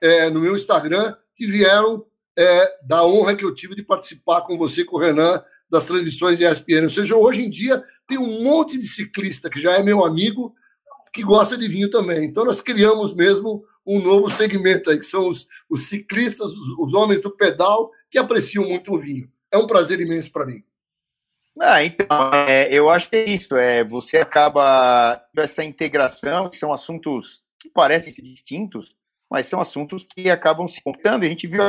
é, no meu Instagram que vieram é, da honra que eu tive de participar com você, com o Renan, das transmissões ESPN. Ou seja, hoje em dia tem um monte de ciclista que já é meu amigo, que gosta de vinho também. Então nós criamos mesmo um novo segmento aí, que são os, os ciclistas, os, os, homens do pedal, que apreciam muito o vinho. É um prazer imenso para mim.
Ah, então, é, eu acho que é isso. É, você acaba essa integração, que são assuntos que parecem ser distintos, mas são assuntos que acabam se contando. A gente viu,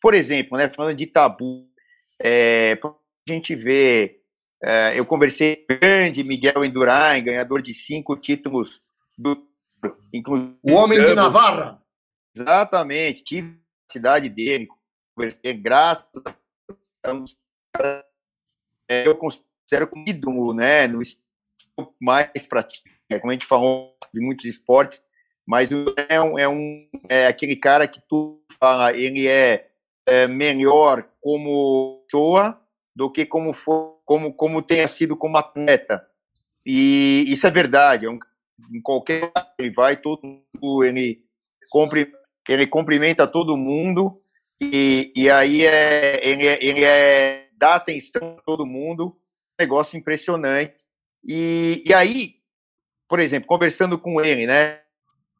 por exemplo, né, falando de tabu, é, a gente vê, é, eu conversei com o grande Miguel Endurain, ganhador de cinco títulos do.
Inclusive, o homem de Navarra.
Exatamente, tive a cidade dele, conversei, graças a Deus, é, eu considero como ídolo, né, no mais prático, é, como a gente falou de muitos esportes, mas é um, é um é aquele cara que tu fala, ele é, é melhor como pessoa do que como for, como como tenha sido como atleta. E isso é verdade. É em qualquer ele vai todo mundo, ele ele cumprimenta todo mundo e, e aí é ele, ele é dá atenção a todo mundo. negócio impressionante. E, e aí, por exemplo, conversando com ele, né?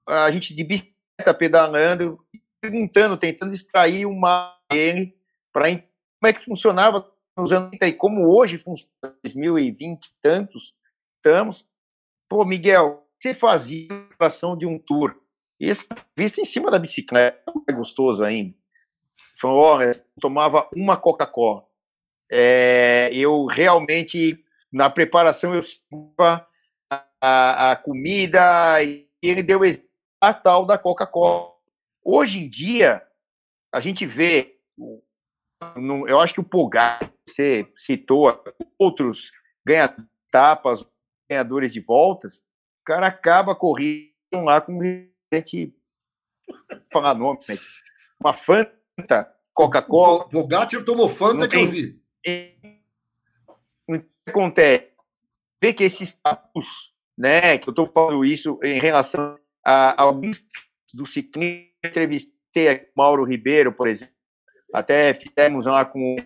A gente de bicicleta pedalando, perguntando, tentando extrair uma dele para como é que funcionava nos anos 30 e como hoje funciona 2020 tantos estamos. Pô, Miguel, você fazia a ação de um tour. Esse visto em cima da bicicleta, é gostoso ainda. Falou, olha, tomava uma Coca-Cola. É, eu realmente, na preparação, eu a, a comida e ele deu a tal da Coca-Cola. Hoje em dia, a gente vê, eu acho que o Pogar, você citou outros ganha tapas, ganhadores de voltas, o cara acaba correndo lá com gente falar nome, uma Fanta, Coca-Cola.
Pogacar tomou Fanta que eu vi.
O que acontece? Vê que esses né, que eu estou falando isso em relação a, a alguns do ciclismo, entrevistei Mauro Ribeiro, por exemplo, até fizemos lá com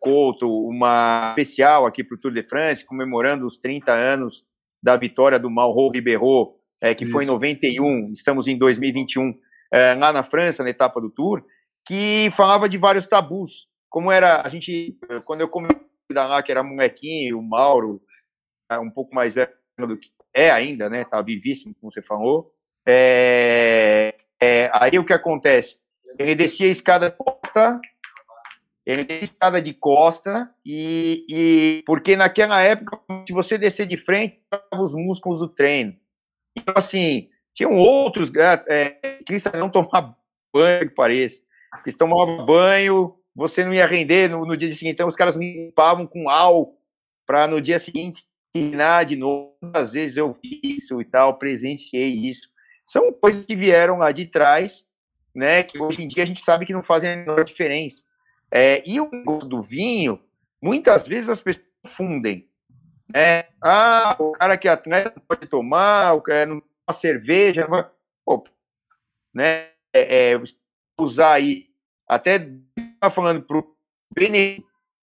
Couto, uma especial aqui para o Tour de France, comemorando os 30 anos da vitória do Mauro Ribeiro, é, que Isso. foi em 91, estamos em 2021, é, lá na França, na etapa do Tour, que falava de vários tabus. Como era, a gente, quando eu comecei lá, que era molequinho, o Mauro, um pouco mais velho do que é ainda, né? Tá vivíssimo, como você falou. É, é, aí o que acontece? Ele descia a escada costa ele tem de costa e, e porque naquela época, se você descer de frente, os músculos do treino. Então, assim, tinham outros é, que não tomar banho, que pareça. Eles tomavam banho, você não ia render no, no dia seguinte. Então, os caras limpavam com álcool para no dia seguinte treinar de novo. Às vezes eu vi isso e tal, presenciei isso. São coisas que vieram lá de trás, né? Que hoje em dia a gente sabe que não fazem a menor diferença. É, e o gosto do vinho, muitas vezes as pessoas confundem. Né? Ah, o cara que é atleta não pode tomar, o cara não toma cerveja, né? É, é, usar aí, até tá falando para o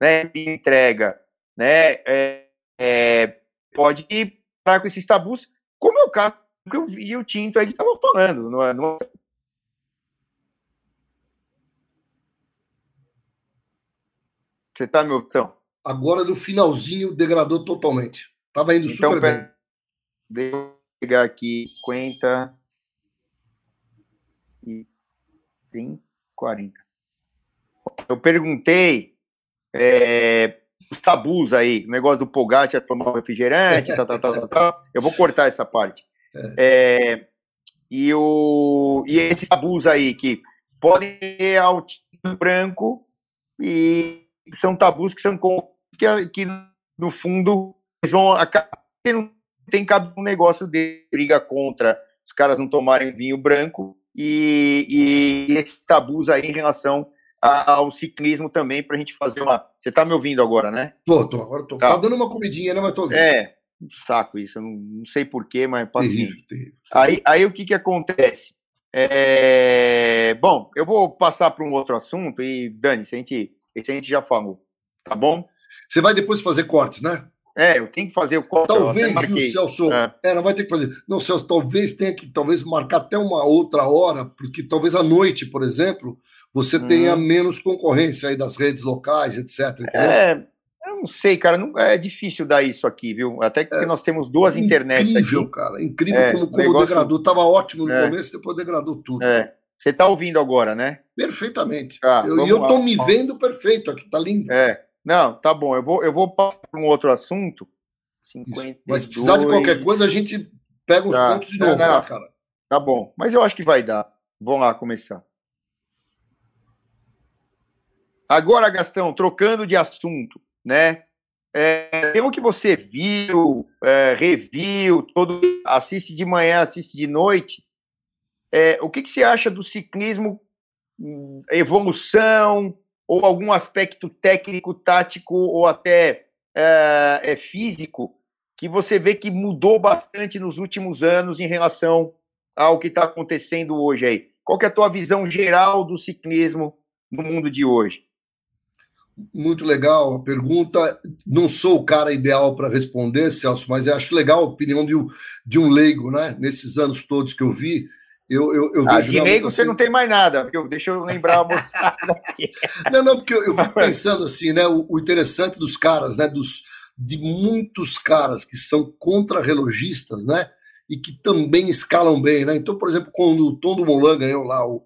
né, que entrega, né, é, é, pode parar com esses tabus, como é o caso que eu vi o Tinto aí que estava falando. Não, é, não... Você tá, meu então?
Agora no finalzinho degradou totalmente. Tava indo então, super bem.
Deixa eu pegar aqui 50 e 30, 40. Eu perguntei é, os tabus aí, o negócio do Pogacar tomar refrigerante, tal, tal, tal, tal, Eu vou cortar essa parte. É. É, e, o, e esses tabus aí que podem ter altinho branco e são tabus que são que, que no fundo eles vão acabar tem cabe um negócio de briga contra os caras não tomarem vinho branco e, e esses tabus aí em relação ao ciclismo também para a gente fazer uma. Você está me ouvindo agora, né?
Tô, tô, agora tô. Tá, tá dando uma comidinha, né? Mas tô ouvindo.
É, um saco isso, eu não, não sei porquê, mas paciência. Aí, aí o que que acontece? É... Bom, eu vou passar para um outro assunto e, Dani, se a gente, esse a gente já falou, tá bom?
Você vai depois fazer cortes, né?
É, eu tenho que fazer o corte.
Talvez, viu, Celso? É. é. não vai ter que fazer. Não, Celso, talvez tenha que talvez marcar até uma outra hora, porque talvez à noite, por exemplo, você hum. tenha menos concorrência aí das redes locais, etc. Entendeu?
É, eu não sei, cara, não, é difícil dar isso aqui, viu? Até que é, nós temos duas internets
Incrível, aqui. cara, incrível é, como, como negócio... degradou. Tava ótimo no é. começo, depois degradou tudo.
É. Você está ouvindo agora, né?
Perfeitamente. Ah, eu, e eu estou me vendo perfeito aqui, tá lindo.
É. Não, tá bom. Eu vou, eu vou passar para um outro assunto.
52... Mas se precisar de qualquer coisa, a gente pega os tá. pontos de novo, não, tá, cara?
Tá bom. Mas eu acho que vai dar. Vamos lá começar. Agora, Gastão, trocando de assunto, né? É, pelo que você viu, é, reviu, todo, assiste de manhã, assiste de noite, é, o que, que você acha do ciclismo, hum, evolução, ou algum aspecto técnico, tático, ou até é, é, físico, que você vê que mudou bastante nos últimos anos em relação ao que está acontecendo hoje aí? Qual é a tua visão geral do ciclismo no mundo de hoje?
Muito legal a pergunta. Não sou o cara ideal para responder, Celso, mas acho legal a opinião de um, de um leigo, né? Nesses anos todos que eu vi, eu, eu, eu
ah, vejo. de assim... você não tem mais nada, porque eu, deixa eu lembrar a moçada aqui.
não, não, porque eu, eu fico pensando assim, né? O, o, interessante dos caras, né? Dos, de muitos caras que são contra-relogistas, né? E que também escalam bem, né? Então, por exemplo, quando o Tom do Molan ganhou lá o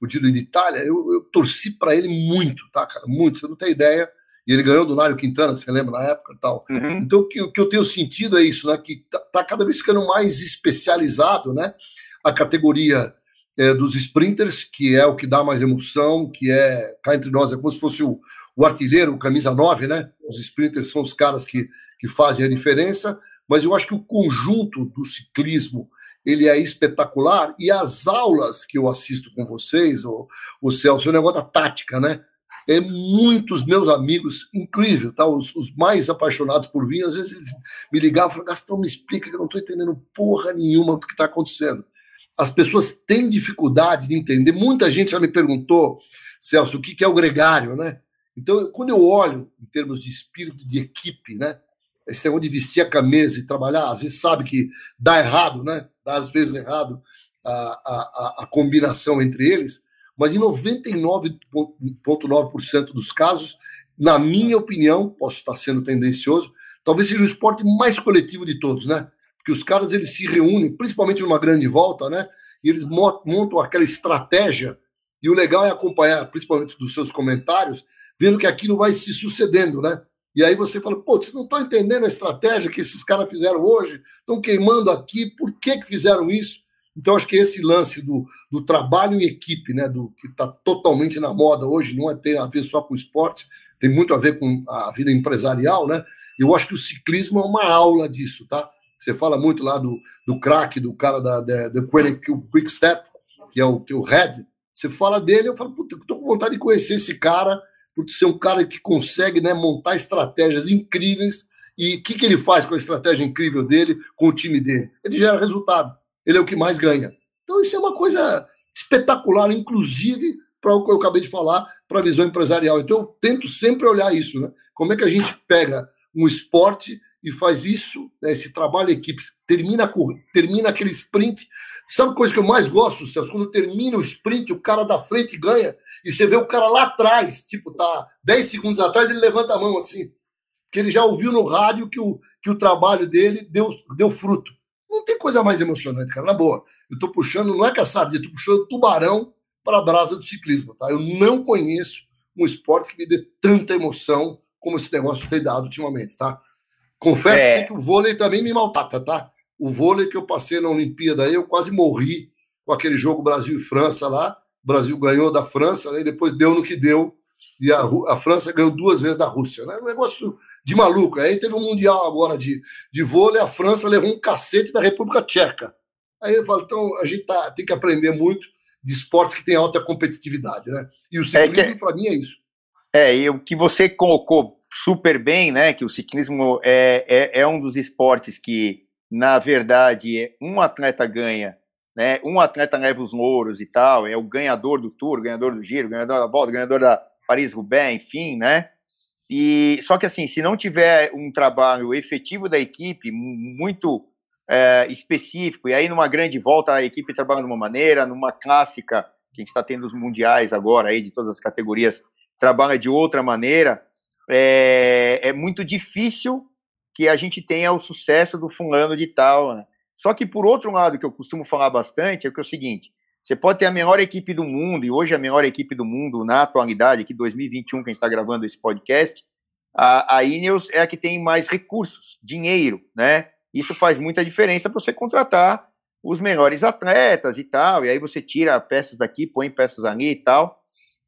o Giro de Itália, eu, eu torci para ele muito, tá, cara? Muito, você não tem ideia. E ele ganhou do Nário Quintana, você lembra na época tal. Uhum. Então, o que, o que eu tenho sentido é isso, né? Que tá, tá cada vez ficando mais especializado, né? A categoria é, dos sprinters, que é o que dá mais emoção, que é, cá entre nós, é como se fosse o, o artilheiro, o camisa 9, né? Os sprinters são os caras que, que fazem a diferença, mas eu acho que o conjunto do ciclismo ele é espetacular, e as aulas que eu assisto com vocês, o, o Celso, é um negócio da tática, né? É muitos meus amigos, incrível, tá? Os, os, mais apaixonados por vinho, às vezes eles me ligavam e falavam, Gastão, me explica que eu não estou entendendo porra nenhuma do que está acontecendo. As pessoas têm dificuldade de entender. Muita gente já me perguntou, Celso, o que, é o gregário, né? Então, quando eu olho em termos de espírito de equipe, né? Esse negócio de vestir a camisa e trabalhar, às vezes sabe que dá errado, né? Dá às vezes errado a, a, a combinação entre eles, mas em 99,9% dos casos, na minha opinião, posso estar sendo tendencioso, talvez seja o esporte mais coletivo de todos, né? Porque os caras eles se reúnem, principalmente numa grande volta, né? E eles montam aquela estratégia. E o legal é acompanhar, principalmente dos seus comentários, vendo que aquilo vai se sucedendo, né? E aí você fala, pô, você não está entendendo a estratégia que esses caras fizeram hoje, estão queimando aqui, por que, que fizeram isso? Então, acho que esse lance do, do trabalho em equipe, né, do que está totalmente na moda hoje, não é ter a ver só com esporte, tem muito a ver com a vida empresarial, né? Eu acho que o ciclismo é uma aula disso, tá? Você fala muito lá do, do craque, do cara da, da, da Quick Step, que é o, que é o Red. Você fala dele, eu falo, puta, tô com vontade de conhecer esse cara por ser um cara que consegue né, montar estratégias incríveis. E o que, que ele faz com a estratégia incrível dele, com o time dele? Ele gera resultado. Ele é o que mais ganha. Então, isso é uma coisa espetacular, inclusive para o que eu acabei de falar, para a visão empresarial. Então, eu tento sempre olhar isso, né? Como é que a gente pega um esporte e faz isso, né, esse trabalho equipe, termina, termina aquele sprint. Sabe a coisa que eu mais gosto, Celso? Quando termina o sprint, o cara da frente ganha, e você vê o cara lá atrás, tipo, tá 10 segundos atrás, ele levanta a mão assim, porque ele já ouviu no rádio que o, que o trabalho dele deu, deu fruto. Não tem coisa mais emocionante, cara, na boa. Eu tô puxando, não é caçadinha, eu tô puxando tubarão para a brasa do ciclismo, tá? Eu não conheço um esporte que me dê tanta emoção como esse negócio tem dado ultimamente, tá? Confesso é. que o vôlei também me maltrata, tá? O vôlei que eu passei na Olimpíada aí, eu quase morri com aquele jogo Brasil e França lá. O Brasil ganhou da França, né? E depois deu no que deu. E a, a França ganhou duas vezes da Rússia, né? Um negócio de maluco. Aí teve um Mundial agora de, de vôlei, a França levou um cacete da República Tcheca. Aí eu falo, então a gente tá, tem que aprender muito de esportes que têm alta competitividade, né? E o ciclismo, é que... para mim, é isso.
É, e o que você colocou super bem, né? Que o ciclismo é, é, é um dos esportes que, na verdade, um atleta ganha, né? Um atleta leva os louros e tal, é o ganhador do Tour, ganhador do Giro, ganhador da Volta, ganhador da Paris-Roubaix, enfim, né? E só que assim, se não tiver um trabalho efetivo da equipe muito é, específico, e aí numa grande volta a equipe trabalha de uma maneira, numa clássica, que a gente está tendo os mundiais agora aí de todas as categorias, trabalha de outra maneira, é, é muito difícil que a gente tenha o sucesso do fulano de tal. Né? Só que, por outro lado, que eu costumo falar bastante, é que é o seguinte: você pode ter a melhor equipe do mundo, e hoje a melhor equipe do mundo, na atualidade, aqui 2021, que a gente está gravando esse podcast, a, a Ineos é a que tem mais recursos, dinheiro, né? Isso faz muita diferença para você contratar os melhores atletas e tal, e aí você tira peças daqui, põe peças ali e tal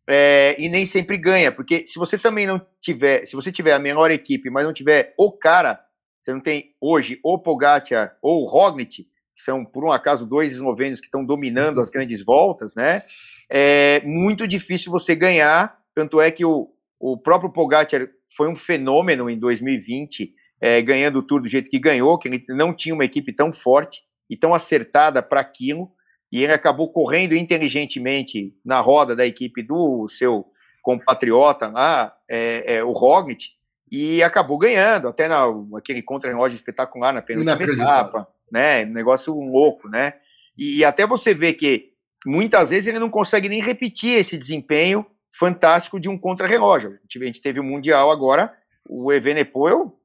é, e nem sempre ganha, porque se você também não tiver, se você tiver a melhor equipe, mas não tiver o cara, você não tem hoje o Pogacar ou o Roglic, que são por um acaso dois eslovênios que estão dominando as grandes voltas, né? É muito difícil você ganhar, tanto é que o, o próprio Pogacar foi um fenômeno em 2020, é, ganhando o Tour do jeito que ganhou, que ele não tinha uma equipe tão forte e tão acertada para aquilo e ele acabou correndo inteligentemente na roda da equipe do seu compatriota lá, é, é, o Roglic, e acabou ganhando, até na, aquele contra-relógio espetacular na penúltima etapa, né, negócio louco, né, e, e, até você vê que muitas vezes ele não consegue nem repetir esse desempenho fantástico de um contra-relógio, a gente teve o Mundial agora, o Evenepoel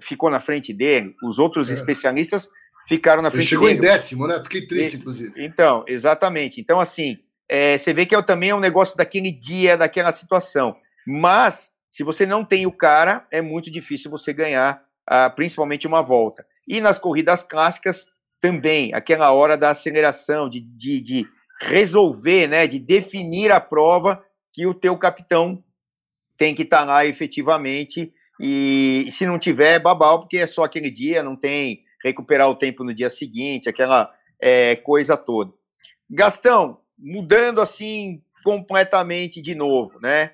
ficou na frente dele, os outros é. especialistas ficaram na frente Ele
chegou dele. em décimo, né? Fiquei triste,
e,
inclusive.
Então, exatamente. Então, assim, é, você vê que é, também é um negócio daquele dia, daquela situação. Mas, se você não tem o cara, é muito difícil você ganhar, ah, principalmente uma volta. E nas corridas clássicas, também, aquela hora da aceleração, de, de, de resolver, né, de definir a prova que o teu capitão tem que estar tá lá efetivamente. E se não tiver, é babau, porque é só aquele dia, não tem recuperar o tempo no dia seguinte, aquela é, coisa toda. Gastão, mudando assim completamente de novo, né?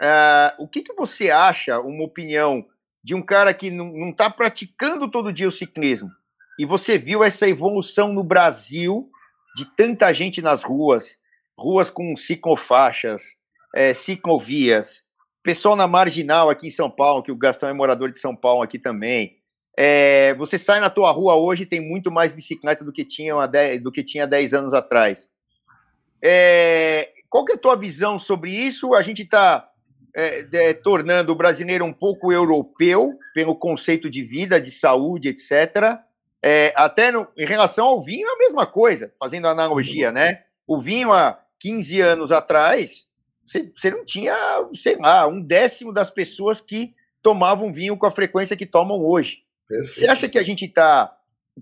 Uh, o que, que você acha, uma opinião de um cara que não está praticando todo dia o ciclismo e você viu essa evolução no Brasil de tanta gente nas ruas, ruas com ciclofaixas, é, ciclovias, pessoal na marginal aqui em São Paulo, que o Gastão é morador de São Paulo aqui também, é, você sai na tua rua hoje tem muito mais bicicleta do que tinha, 10, do que tinha 10 anos atrás. É, qual que é a tua visão sobre isso? A gente está é, é, tornando o brasileiro um pouco europeu pelo conceito de vida, de saúde, etc. É, até no, em relação ao vinho é a mesma coisa, fazendo analogia, né? O vinho há 15 anos atrás, você não tinha, sei lá, um décimo das pessoas que tomavam vinho com a frequência que tomam hoje. Perfeito. Você acha que a gente está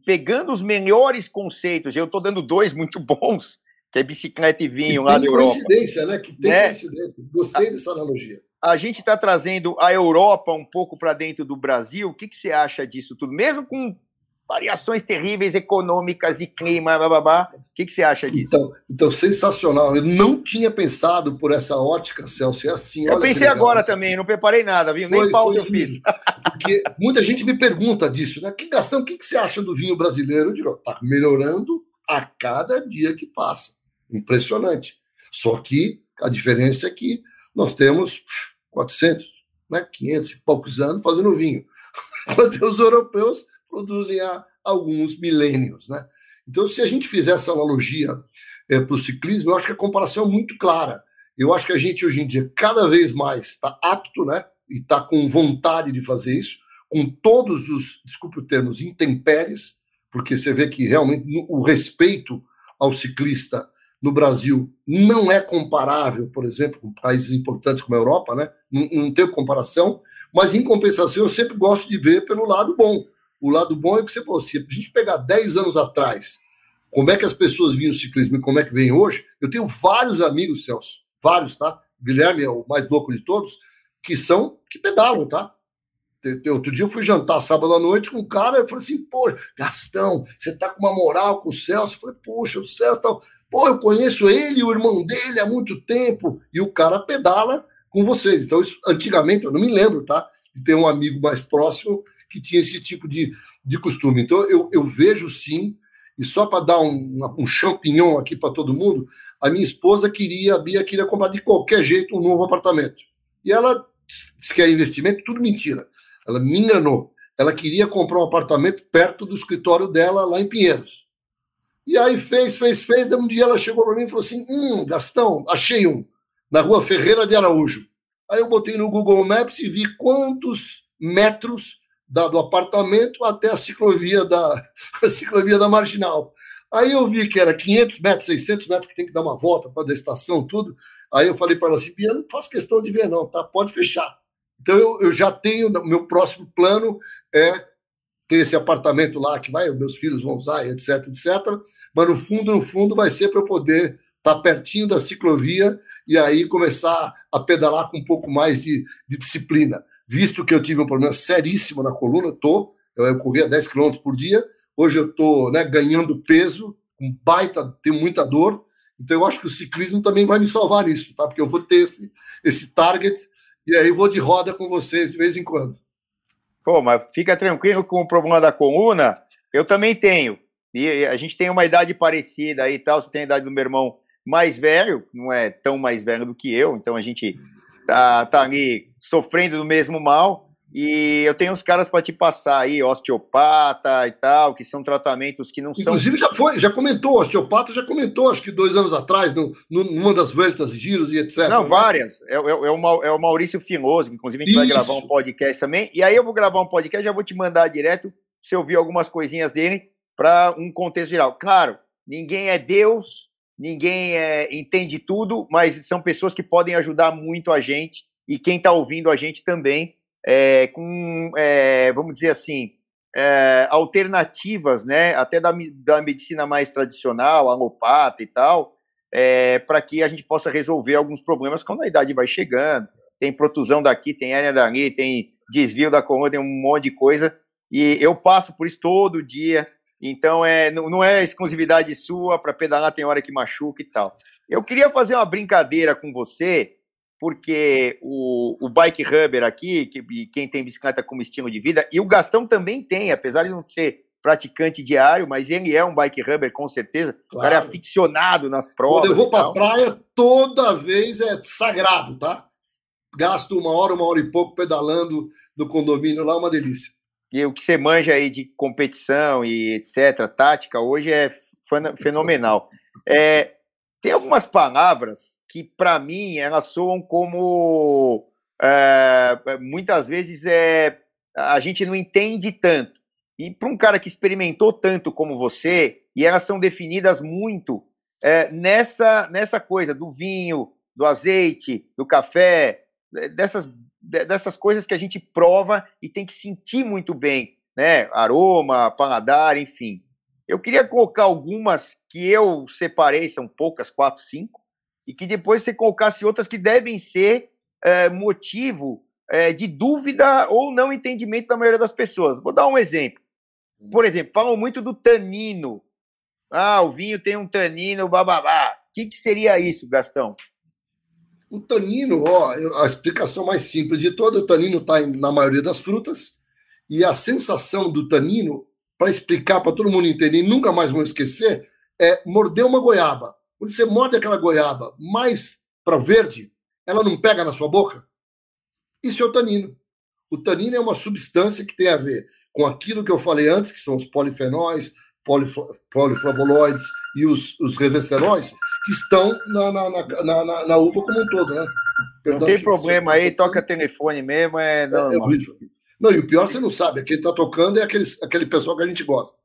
pegando os melhores conceitos? Eu estou dando dois muito bons, que é bicicleta e vinho que lá da Europa.
coincidência, né? Que tem né? coincidência. Gostei dessa analogia.
A gente está trazendo a Europa um pouco para dentro do Brasil. O que, que você acha disso tudo? Mesmo com variações terríveis econômicas de clima, blá, blá, blá. O que, que você acha disso?
Então, então, sensacional. Eu não tinha pensado por essa ótica, Celso. É assim.
Eu pensei agora também, não preparei nada, viu? Foi, Nem pauta eu fiz.
Porque muita gente me pergunta disso, né? Que Gastão, o que, que você acha do vinho brasileiro? Eu digo, tá melhorando a cada dia que passa. Impressionante. Só que a diferença é que nós temos 400, né, 500 e poucos anos fazendo vinho. quanto os europeus produzem há alguns milênios. Né? Então, se a gente fizer essa analogia é, para o ciclismo, eu acho que a comparação é muito clara. Eu acho que a gente, hoje em dia, cada vez mais está apto né, e está com vontade de fazer isso, com todos os, desculpe o termo, intempéries, porque você vê que realmente o respeito ao ciclista no Brasil não é comparável, por exemplo, com países importantes como a Europa, né? Não, não tem comparação, mas em compensação eu sempre gosto de ver pelo lado bom. O lado bom é que você falou, se a gente pegar 10 anos atrás, como é que as pessoas viam o ciclismo e como é que vem hoje, eu tenho vários amigos, Celso, vários, tá? Guilherme é o mais louco de todos, que são, que pedalam, tá? Outro dia eu fui jantar sábado à noite com um cara, eu falei assim, pô, Gastão, você tá com uma moral com o Celso? Eu falei, poxa, o Celso tal. Pô, eu conheço ele e o irmão dele há muito tempo, e o cara pedala com vocês. Então, isso, antigamente, eu não me lembro, tá? De ter um amigo mais próximo que tinha esse tipo de, de costume. Então, eu, eu vejo sim, e só para dar um, um champignon aqui para todo mundo, a minha esposa queria, a Bia queria comprar de qualquer jeito um novo apartamento. E ela disse que é investimento, tudo mentira. Ela me enganou. Ela queria comprar um apartamento perto do escritório dela, lá em Pinheiros. E aí fez, fez, fez. Daí um dia ela chegou para mim e falou assim: Hum, Gastão, achei um, na rua Ferreira de Araújo. Aí eu botei no Google Maps e vi quantos metros da, do apartamento até a ciclovia da, a ciclovia da Marginal. Aí eu vi que era 500 metros, 600 metros, que tem que dar uma volta para a estação, tudo. Aí eu falei para ela assim, Bia, não faço questão de ver não, tá? Pode fechar. Então eu, eu já tenho, meu próximo plano é ter esse apartamento lá que vai, meus filhos vão usar, etc, etc. Mas no fundo, no fundo, vai ser para eu poder estar tá pertinho da ciclovia e aí começar a pedalar com um pouco mais de, de disciplina visto que eu tive um problema seríssimo na coluna, tô, eu, eu corria 10 km por dia, hoje eu tô né, ganhando peso, com baita, tenho muita dor, então eu acho que o ciclismo também vai me salvar nisso, tá? Porque eu vou ter esse, esse target e aí vou de roda com vocês de vez em quando.
Pô, mas fica tranquilo com o problema da coluna, eu também tenho. E a gente tem uma idade parecida aí e tal, você tem a idade do meu irmão mais velho, não é tão mais velho do que eu, então a gente tá, tá ali sofrendo do mesmo mal. E eu tenho uns caras para te passar aí, osteopata e tal, que são tratamentos que não
Inclusive,
são.
Inclusive já foi, já comentou, osteopata já comentou, acho que dois anos atrás, no, numa das voltas, giros e etc.
Não, né? várias. É, é, é, o, é o Maurício Filoso, que inclusive a gente Isso. vai gravar um podcast também. E aí eu vou gravar um podcast, já vou te mandar direto, se eu ouvir algumas coisinhas dele, para um contexto geral. Claro, ninguém é Deus, ninguém é, entende tudo, mas são pessoas que podem ajudar muito a gente e quem está ouvindo a gente também, é, com, é, vamos dizer assim, é, alternativas, né, até da, da medicina mais tradicional, alopata e tal, para que a gente possa resolver alguns problemas quando a idade vai chegando. Tem protusão daqui, tem hérnia dali, tem desvio da coluna, tem um monte de coisa. E eu passo por isso todo dia. Então, é, não, não é exclusividade sua, para pedalar tem hora que machuca e tal. Eu queria fazer uma brincadeira com você, porque o, o bike rubber aqui, que, quem tem bicicleta como estilo de vida, e o Gastão também tem, apesar de não ser praticante diário, mas ele é um bike rubber com certeza. Claro. O cara é aficionado nas provas.
Quando eu vou para praia, toda vez é sagrado, tá? Gasto uma hora, uma hora e pouco pedalando no condomínio lá, uma delícia.
E o que você manja aí de competição e etc., tática, hoje é fenomenal. É, tem algumas palavras que, para mim, elas soam como. É, muitas vezes é, a gente não entende tanto. E para um cara que experimentou tanto como você, e elas são definidas muito é, nessa, nessa coisa do vinho, do azeite, do café, dessas, dessas coisas que a gente prova e tem que sentir muito bem, né? Aroma, paladar, enfim. Eu queria colocar algumas que eu separei, são poucas, quatro, cinco, e que depois você colocasse outras que devem ser é, motivo é, de dúvida ou não entendimento da maioria das pessoas. Vou dar um exemplo. Por exemplo, falam muito do tanino. Ah, o vinho tem um tanino, bababá. O que, que seria isso, Gastão?
O tanino, ó, a explicação mais simples de toda, o tanino está na maioria das frutas, e a sensação do tanino para explicar para todo mundo entender e nunca mais vão esquecer, é morder uma goiaba. Quando você morde aquela goiaba mais para verde, ela não pega na sua boca? Isso é o tanino. O tanino é uma substância que tem a ver com aquilo que eu falei antes, que são os polifenóis, poliflavoloides e os, os reverseróis, que estão na, na, na, na, na uva como um todo, né?
Perdão, não tem problema aí, toca telefone mesmo, é, não, é, é
Não, e o pior você não sabe, quem está tocando é aquele, aquele pessoal que a gente gosta.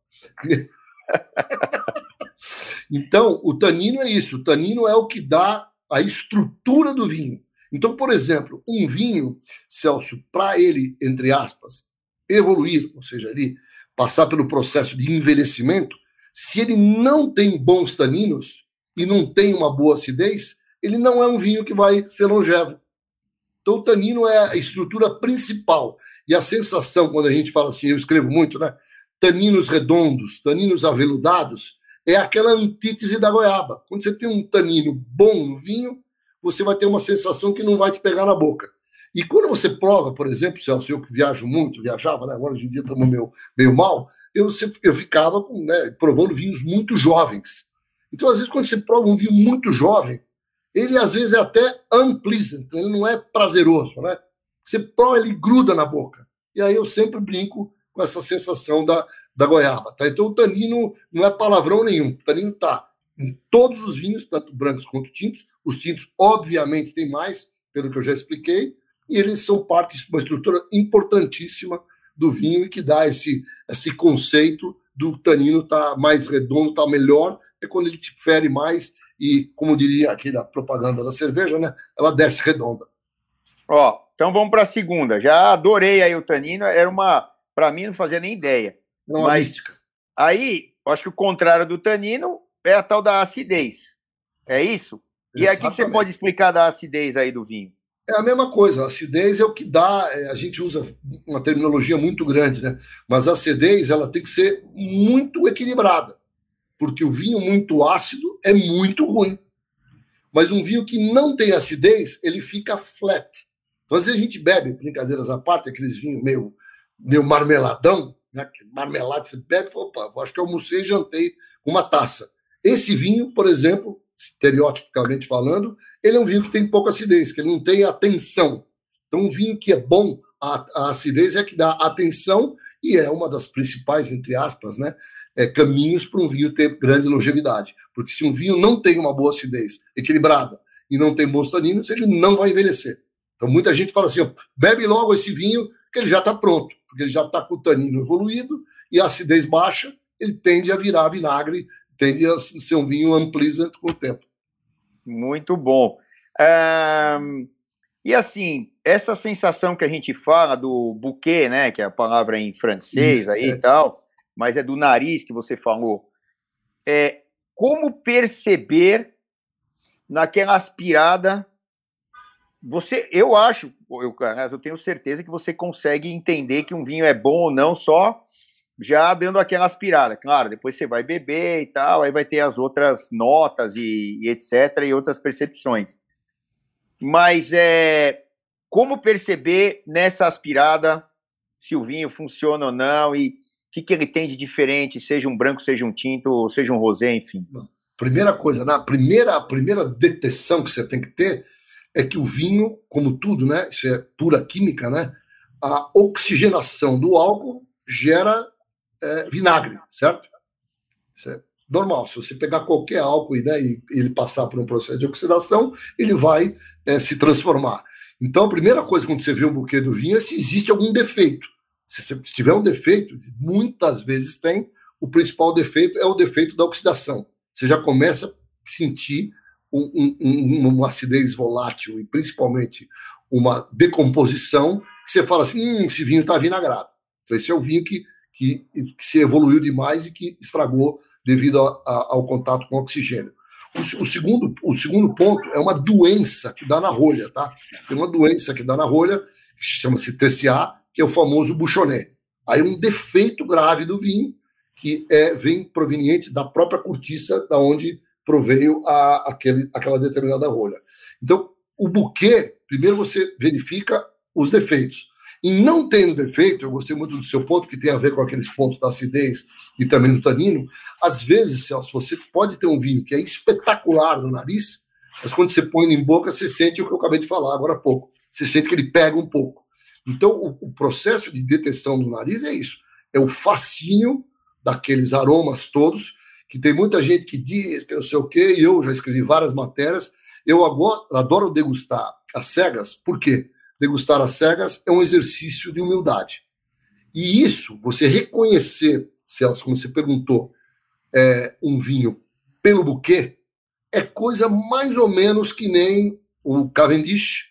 então, o tanino é isso, o tanino é o que dá a estrutura do vinho. Então, por exemplo, um vinho, Celso, para ele, entre aspas, evoluir, ou seja, ele passar pelo processo de envelhecimento, se ele não tem bons taninos e não tem uma boa acidez, ele não é um vinho que vai ser longevo. Então, o tanino é a estrutura principal. E a sensação, quando a gente fala assim, eu escrevo muito, né? Taninos redondos, taninos aveludados, é aquela antítese da goiaba. Quando você tem um tanino bom no vinho, você vai ter uma sensação que não vai te pegar na boca. E quando você prova, por exemplo, Celso, eu que viajo muito, viajava, né? agora hoje em dia estamos meio, meio mal, eu, sempre, eu ficava né, provando vinhos muito jovens. Então, às vezes, quando você prova um vinho muito jovem, ele às vezes é até unpleasant, ele não é prazeroso, né? Você prova, ele gruda na boca. E aí eu sempre brinco com essa sensação da, da goiaba, tá? Então o tanino não é palavrão nenhum, o tanino tá em todos os vinhos, tanto brancos quanto tintos. Os tintos, obviamente, tem mais, pelo que eu já expliquei, e eles são parte de uma estrutura importantíssima do vinho e que dá esse, esse conceito do tanino tá mais redondo, tá melhor, é quando ele te fere mais e, como diria aqui na propaganda da cerveja, né, ela desce redonda.
Ó, então vamos para a segunda. Já adorei aí o tanino, era uma, para mim não fazia nem ideia.
Uma Mas, mística.
Aí, acho que o contrário do tanino é a tal da acidez. É isso? E aqui que você pode explicar da acidez aí do vinho?
É a mesma coisa, a acidez é o que dá, é, a gente usa uma terminologia muito grande, né? Mas a acidez ela tem que ser muito equilibrada, porque o vinho muito ácido é muito ruim. Mas um vinho que não tem acidez, ele fica flat. Então, às vezes a gente bebe, brincadeiras à parte, aqueles vinhos meio, meio marmeladão, né? marmelada, você bebe opa, acho que eu almocei e jantei com uma taça. Esse vinho, por exemplo, estereotipicamente falando, ele é um vinho que tem pouca acidez, que ele não tem atenção. Então, um vinho que é bom, a, a acidez é que dá atenção e é uma das principais, entre aspas, né, é, caminhos para um vinho ter grande longevidade. Porque se um vinho não tem uma boa acidez equilibrada e não tem bons taninos, ele não vai envelhecer. Então, muita gente fala assim: ó, bebe logo esse vinho, que ele já está pronto, porque ele já está com o tanino evoluído e a acidez baixa, ele tende a virar vinagre, tende a ser um vinho unpleasant com o tempo.
Muito bom. Um, e assim, essa sensação que a gente fala do bouquet, né, que é a palavra em francês Isso, aí é. e tal, mas é do nariz que você falou. É como perceber naquela aspirada você, eu acho, eu, eu tenho certeza que você consegue entender que um vinho é bom ou não só já dando aquela aspirada. Claro, depois você vai beber e tal, aí vai ter as outras notas e, e etc. e outras percepções. Mas é como perceber nessa aspirada se o vinho funciona ou não e o que, que ele tem de diferente, seja um branco, seja um tinto, seja um rosé, enfim.
Primeira coisa, na primeira, a primeira detecção que você tem que ter é que o vinho, como tudo, né? Isso é pura química, né? A oxigenação do álcool gera é, vinagre, certo? Isso é normal. Se você pegar qualquer álcool né, e ele passar por um processo de oxidação, ele vai é, se transformar. Então, a primeira coisa quando você vê um buquê do vinho é se existe algum defeito. Se, se tiver um defeito, muitas vezes tem, o principal defeito é o defeito da oxidação. Você já começa a sentir um, um, uma acidez volátil e principalmente uma decomposição que você fala assim, hum, esse vinho está vinagrado. Então, esse é o vinho que, que, que, se evoluiu demais e que estragou devido a, a, ao contato com oxigênio. O, o, segundo, o segundo ponto é uma doença que dá na rolha, tá? Tem uma doença que dá na rolha, que chama-se TCA, que é o famoso buchoné. Aí um defeito grave do vinho, que é, vem proveniente da própria cortiça, da onde proveio a, aquele, aquela determinada rolha. Então, o buquê, primeiro você verifica os defeitos. E não tendo defeito, eu gostei muito do seu ponto, que tem a ver com aqueles pontos da acidez e também do tanino. Às vezes, Celso, você pode ter um vinho que é espetacular no nariz, mas quando você põe ele em boca, você sente o que eu acabei de falar agora há pouco. Você sente que ele pega um pouco. Então, o, o processo de detecção do nariz é isso: é o fascínio daqueles aromas todos, que tem muita gente que diz que não sei o quê, e eu já escrevi várias matérias. Eu agora, adoro degustar as cegas, por quê? Degustar as cegas é um exercício de humildade. E isso, você reconhecer, Celso, como você perguntou, é, um vinho pelo buquê, é coisa mais ou menos que nem o Cavendish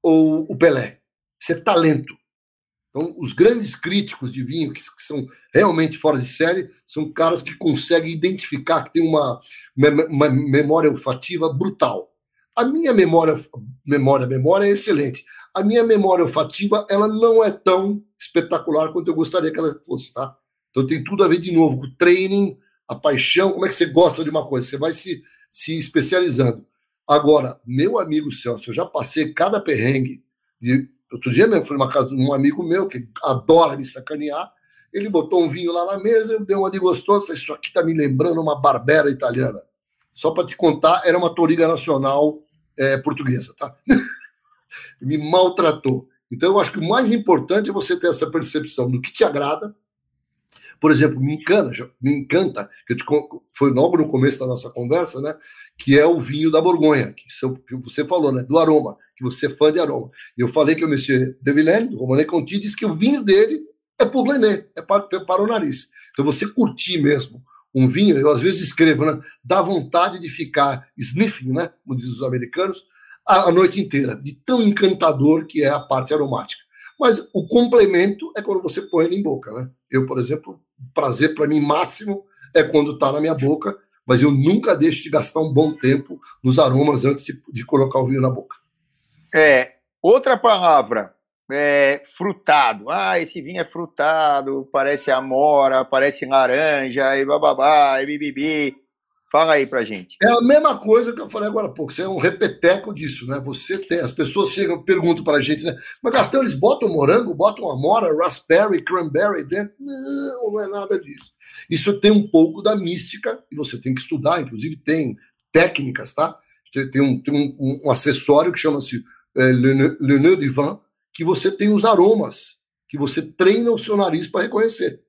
ou o Pelé. Isso é talento. Então, os grandes críticos de vinho, que, que, são realmente fora de série, são caras que conseguem identificar, que tem uma, uma memória olfativa brutal. A minha memória, memória, memória é excelente. A minha memória olfativa, ela não é tão espetacular quanto eu gostaria que ela fosse, tá? Então tem tudo a ver de novo com o training, a paixão, como é que você gosta de uma coisa, você vai se, se especializando. Agora, meu amigo Celso, eu já passei cada perrengue. De, outro dia mesmo fui numa casa de um amigo meu que adora me sacanear. Ele botou um vinho lá na mesa, eu dei uma de gostoso, falei, isso aqui tá me lembrando uma barbera italiana. Só para te contar, era uma toriga nacional é, portuguesa, tá? me maltratou. Então, eu acho que o mais importante é você ter essa percepção do que te agrada, por exemplo, me encanta, me encanta, que te, foi logo no começo da nossa conversa, né? Que é o vinho da Borgonha, que, que você falou, né? Do aroma, que você é fã de aroma. Eu falei que o Monsieur de Villaine, do Romané Conti, disse que o vinho dele é pour le é para, para o nariz. Então você curtir mesmo um vinho, eu às vezes escrevo, né? Dá vontade de ficar sniffing, né? Como dizem os americanos, a, a noite inteira, de tão encantador que é a parte aromática. Mas o complemento é quando você põe ele em boca, né? Eu, por exemplo, prazer para mim máximo é quando está na minha boca, mas eu nunca deixo de gastar um bom tempo nos aromas antes de, de colocar o vinho na boca.
É, outra palavra, é, frutado. Ah, esse vinho é frutado, parece amora, parece laranja, e bababá, e bibibi. Fala aí pra gente.
É a mesma coisa que eu falei agora há pouco. Você é um repeteco disso, né? Você tem. As pessoas chegam perguntam pra gente, né? Mas Gastão, eles botam morango, botam amora, raspberry, cranberry dentro? Não, não é nada disso. Isso tem um pouco da mística e você tem que estudar. Inclusive, tem técnicas, tá? Tem um, tem um, um acessório que chama-se é, Le, Le Nœud que você tem os aromas, que você treina o seu nariz para reconhecer.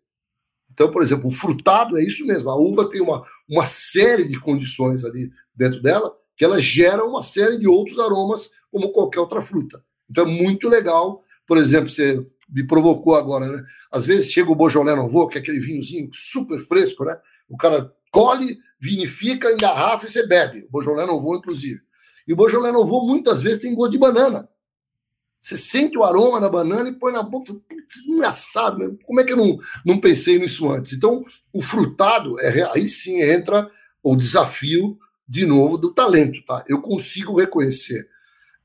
Então, por exemplo, o frutado é isso mesmo. A uva tem uma, uma série de condições ali dentro dela que ela gera uma série de outros aromas, como qualquer outra fruta. Então é muito legal. Por exemplo, você me provocou agora, né? Às vezes chega o Beaujolais Nouveau, que é aquele vinhozinho super fresco, né? O cara colhe, vinifica, engarrafa e você bebe. O Beaujolais Nouveau, inclusive. E o Beaujolais Nouveau muitas vezes tem gosto de banana. Você sente o aroma da banana e põe na boca. Putz, engraçado, mesmo. como é que eu não, não pensei nisso antes? Então, o frutado, é, aí sim entra o desafio, de novo, do talento. Tá? Eu consigo reconhecer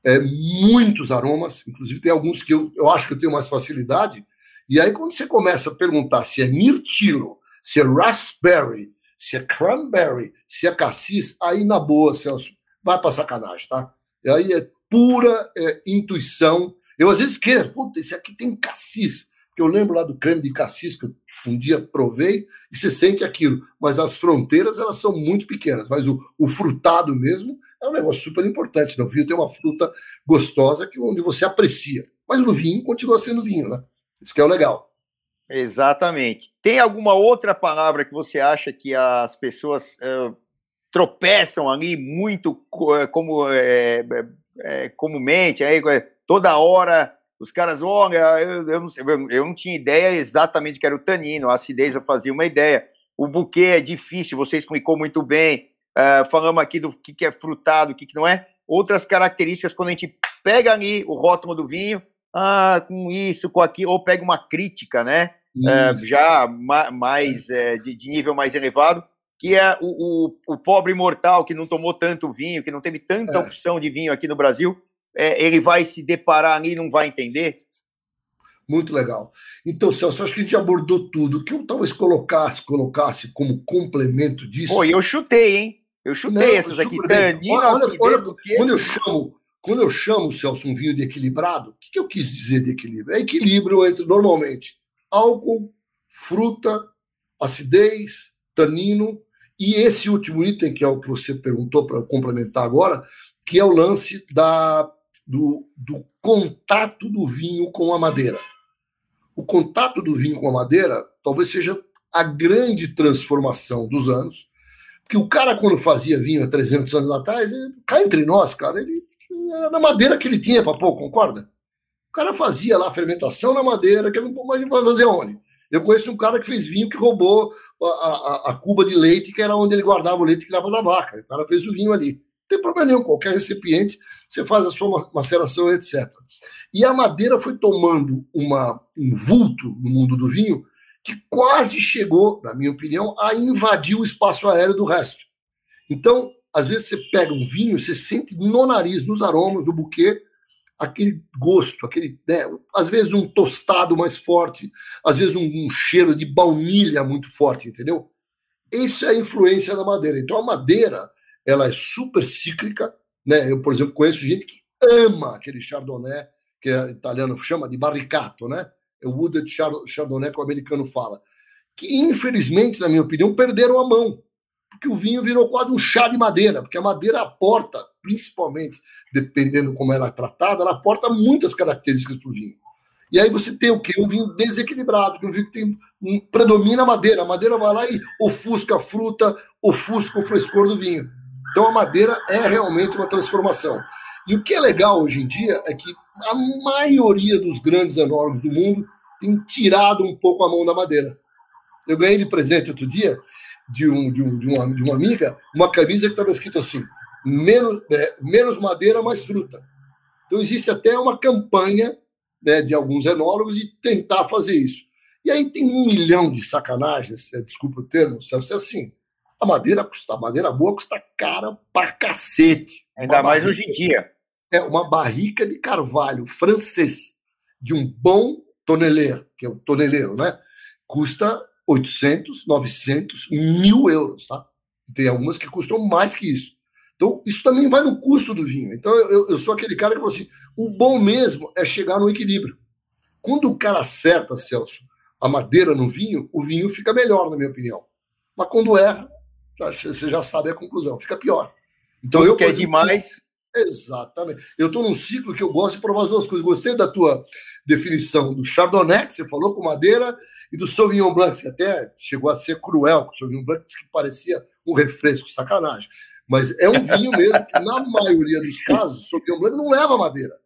é, muitos aromas, inclusive tem alguns que eu, eu acho que eu tenho mais facilidade. E aí, quando você começa a perguntar se é mirtilo, se é raspberry, se é cranberry, se é cassis, aí na boa, Celso, vai para sacanagem, tá? E aí é pura é, intuição. Eu às vezes quero, puta, esse aqui tem cassis. Porque eu lembro lá do creme de cassis que eu um dia provei e você sente aquilo. Mas as fronteiras, elas são muito pequenas. Mas o, o frutado mesmo é um negócio super importante. No vinho tem uma fruta gostosa que onde você aprecia. Mas no vinho continua sendo vinho, né? Isso que é o legal.
Exatamente. Tem alguma outra palavra que você acha que as pessoas uh, tropeçam ali muito como é, é, comumente, aí, toda hora os caras, olha, eu, eu, não, eu não tinha ideia exatamente que era o tanino, a acidez eu fazia uma ideia. O buquê é difícil, você explicou muito bem. Uh, falamos aqui do que, que é frutado, o que, que não é. Outras características, quando a gente pega ali o rótulo do vinho, ah, com isso, com aquilo, ou pega uma crítica, né? Uh, já ma mais é, de, de, nível mais elevado, que é o, o, o, pobre mortal que não tomou tanto vinho, que não teve tanta é. opção de vinho aqui no Brasil, é, ele vai se deparar ali e não vai entender?
Muito legal. Então, Celso, acho que a gente abordou tudo. O que eu talvez colocasse, colocasse como complemento disso.
Pô, eu chutei, hein? Eu chutei não, essas aqui. Tanino, olha, olha,
olha quando eu chamo, quando eu chamo, Celso, um vinho de equilibrado, o que, que eu quis dizer de equilíbrio? É equilíbrio entre, normalmente, álcool, fruta, acidez, tanino e esse último item, que é o que você perguntou para complementar agora, que é o lance da, do, do contato do vinho com a madeira. O contato do vinho com a madeira talvez seja a grande transformação dos anos, porque o cara, quando fazia vinho há 300 anos atrás, ele, cá entre nós, cara, ele era na madeira que ele tinha para pôr, concorda? O cara fazia lá a fermentação na madeira, que não mas vai fazer onde? Eu conheço um cara que fez vinho que roubou a, a, a, cuba de leite, que era onde ele guardava o leite que dava da vaca. O cara fez o vinho ali. Não tem problema nenhum, qualquer recipiente, você faz a sua maceração, etc. E a madeira foi tomando uma, um vulto no mundo do vinho que quase chegou, na minha opinião, a invadir o espaço aéreo do resto. Então, às vezes você pega um vinho, você sente no nariz, nos aromas, no buquê, aquele gosto, aquele, né, às vezes um tostado mais forte, às vezes um, um, cheiro de baunilha muito forte, entendeu? Isso é a influência da madeira. Então a madeira, ela é super cíclica, né? Eu, por exemplo, conheço gente que ama aquele chardonnay que é italiano chama de barricato, né? É o wooded chardonnay que o americano fala, que infelizmente, na minha opinião, perderam a mão porque o vinho virou quase um chá de madeira, porque a madeira aporta, principalmente dependendo como ela é tratada, ela aporta muitas características para o vinho. E aí você tem o quê? Um vinho desequilibrado, um vinho que tem, um, predomina a madeira. A madeira vai lá e ofusca a fruta, ofusca o frescor do vinho. Então a madeira é realmente uma transformação. E o que é legal hoje em dia é que a maioria dos grandes enólogos do mundo tem tirado um pouco a mão da madeira. Eu ganhei de presente outro dia de, um, de, um, de, uma, de uma amiga uma camisa que estava escrito assim: menos, é, menos madeira, mais fruta. Então, existe até uma campanha né, de alguns enólogos de tentar fazer isso. E aí tem um milhão de sacanagens, é, desculpa o termo, sabe? Se é assim, a madeira custa, a madeira boa custa cara pra cacete.
Ainda uma mais barrica, hoje em dia.
É uma barrica de carvalho francês de um bom toneleiro, que é o toneleiro, né? Custa 800, 900, mil euros, tá? Tem algumas que custam mais que isso. Então, isso também vai no custo do vinho. Então, eu, eu sou aquele cara que fala assim: o bom mesmo é chegar no equilíbrio. Quando o cara acerta, Celso, a madeira no vinho, o vinho fica melhor, na minha opinião. Mas quando erra, você já sabe a conclusão, fica pior.
Então, eu quer demais.
Exatamente. Eu estou num ciclo que eu gosto de provar as duas coisas. Gostei da tua definição do Chardonnay, que você falou com madeira, e do Sauvignon Blanc, que até chegou a ser cruel com o Sauvignon Blanc, que parecia um refresco, sacanagem. Mas é um vinho mesmo que, na maioria dos casos, o Sauvignon Blanc não leva madeira.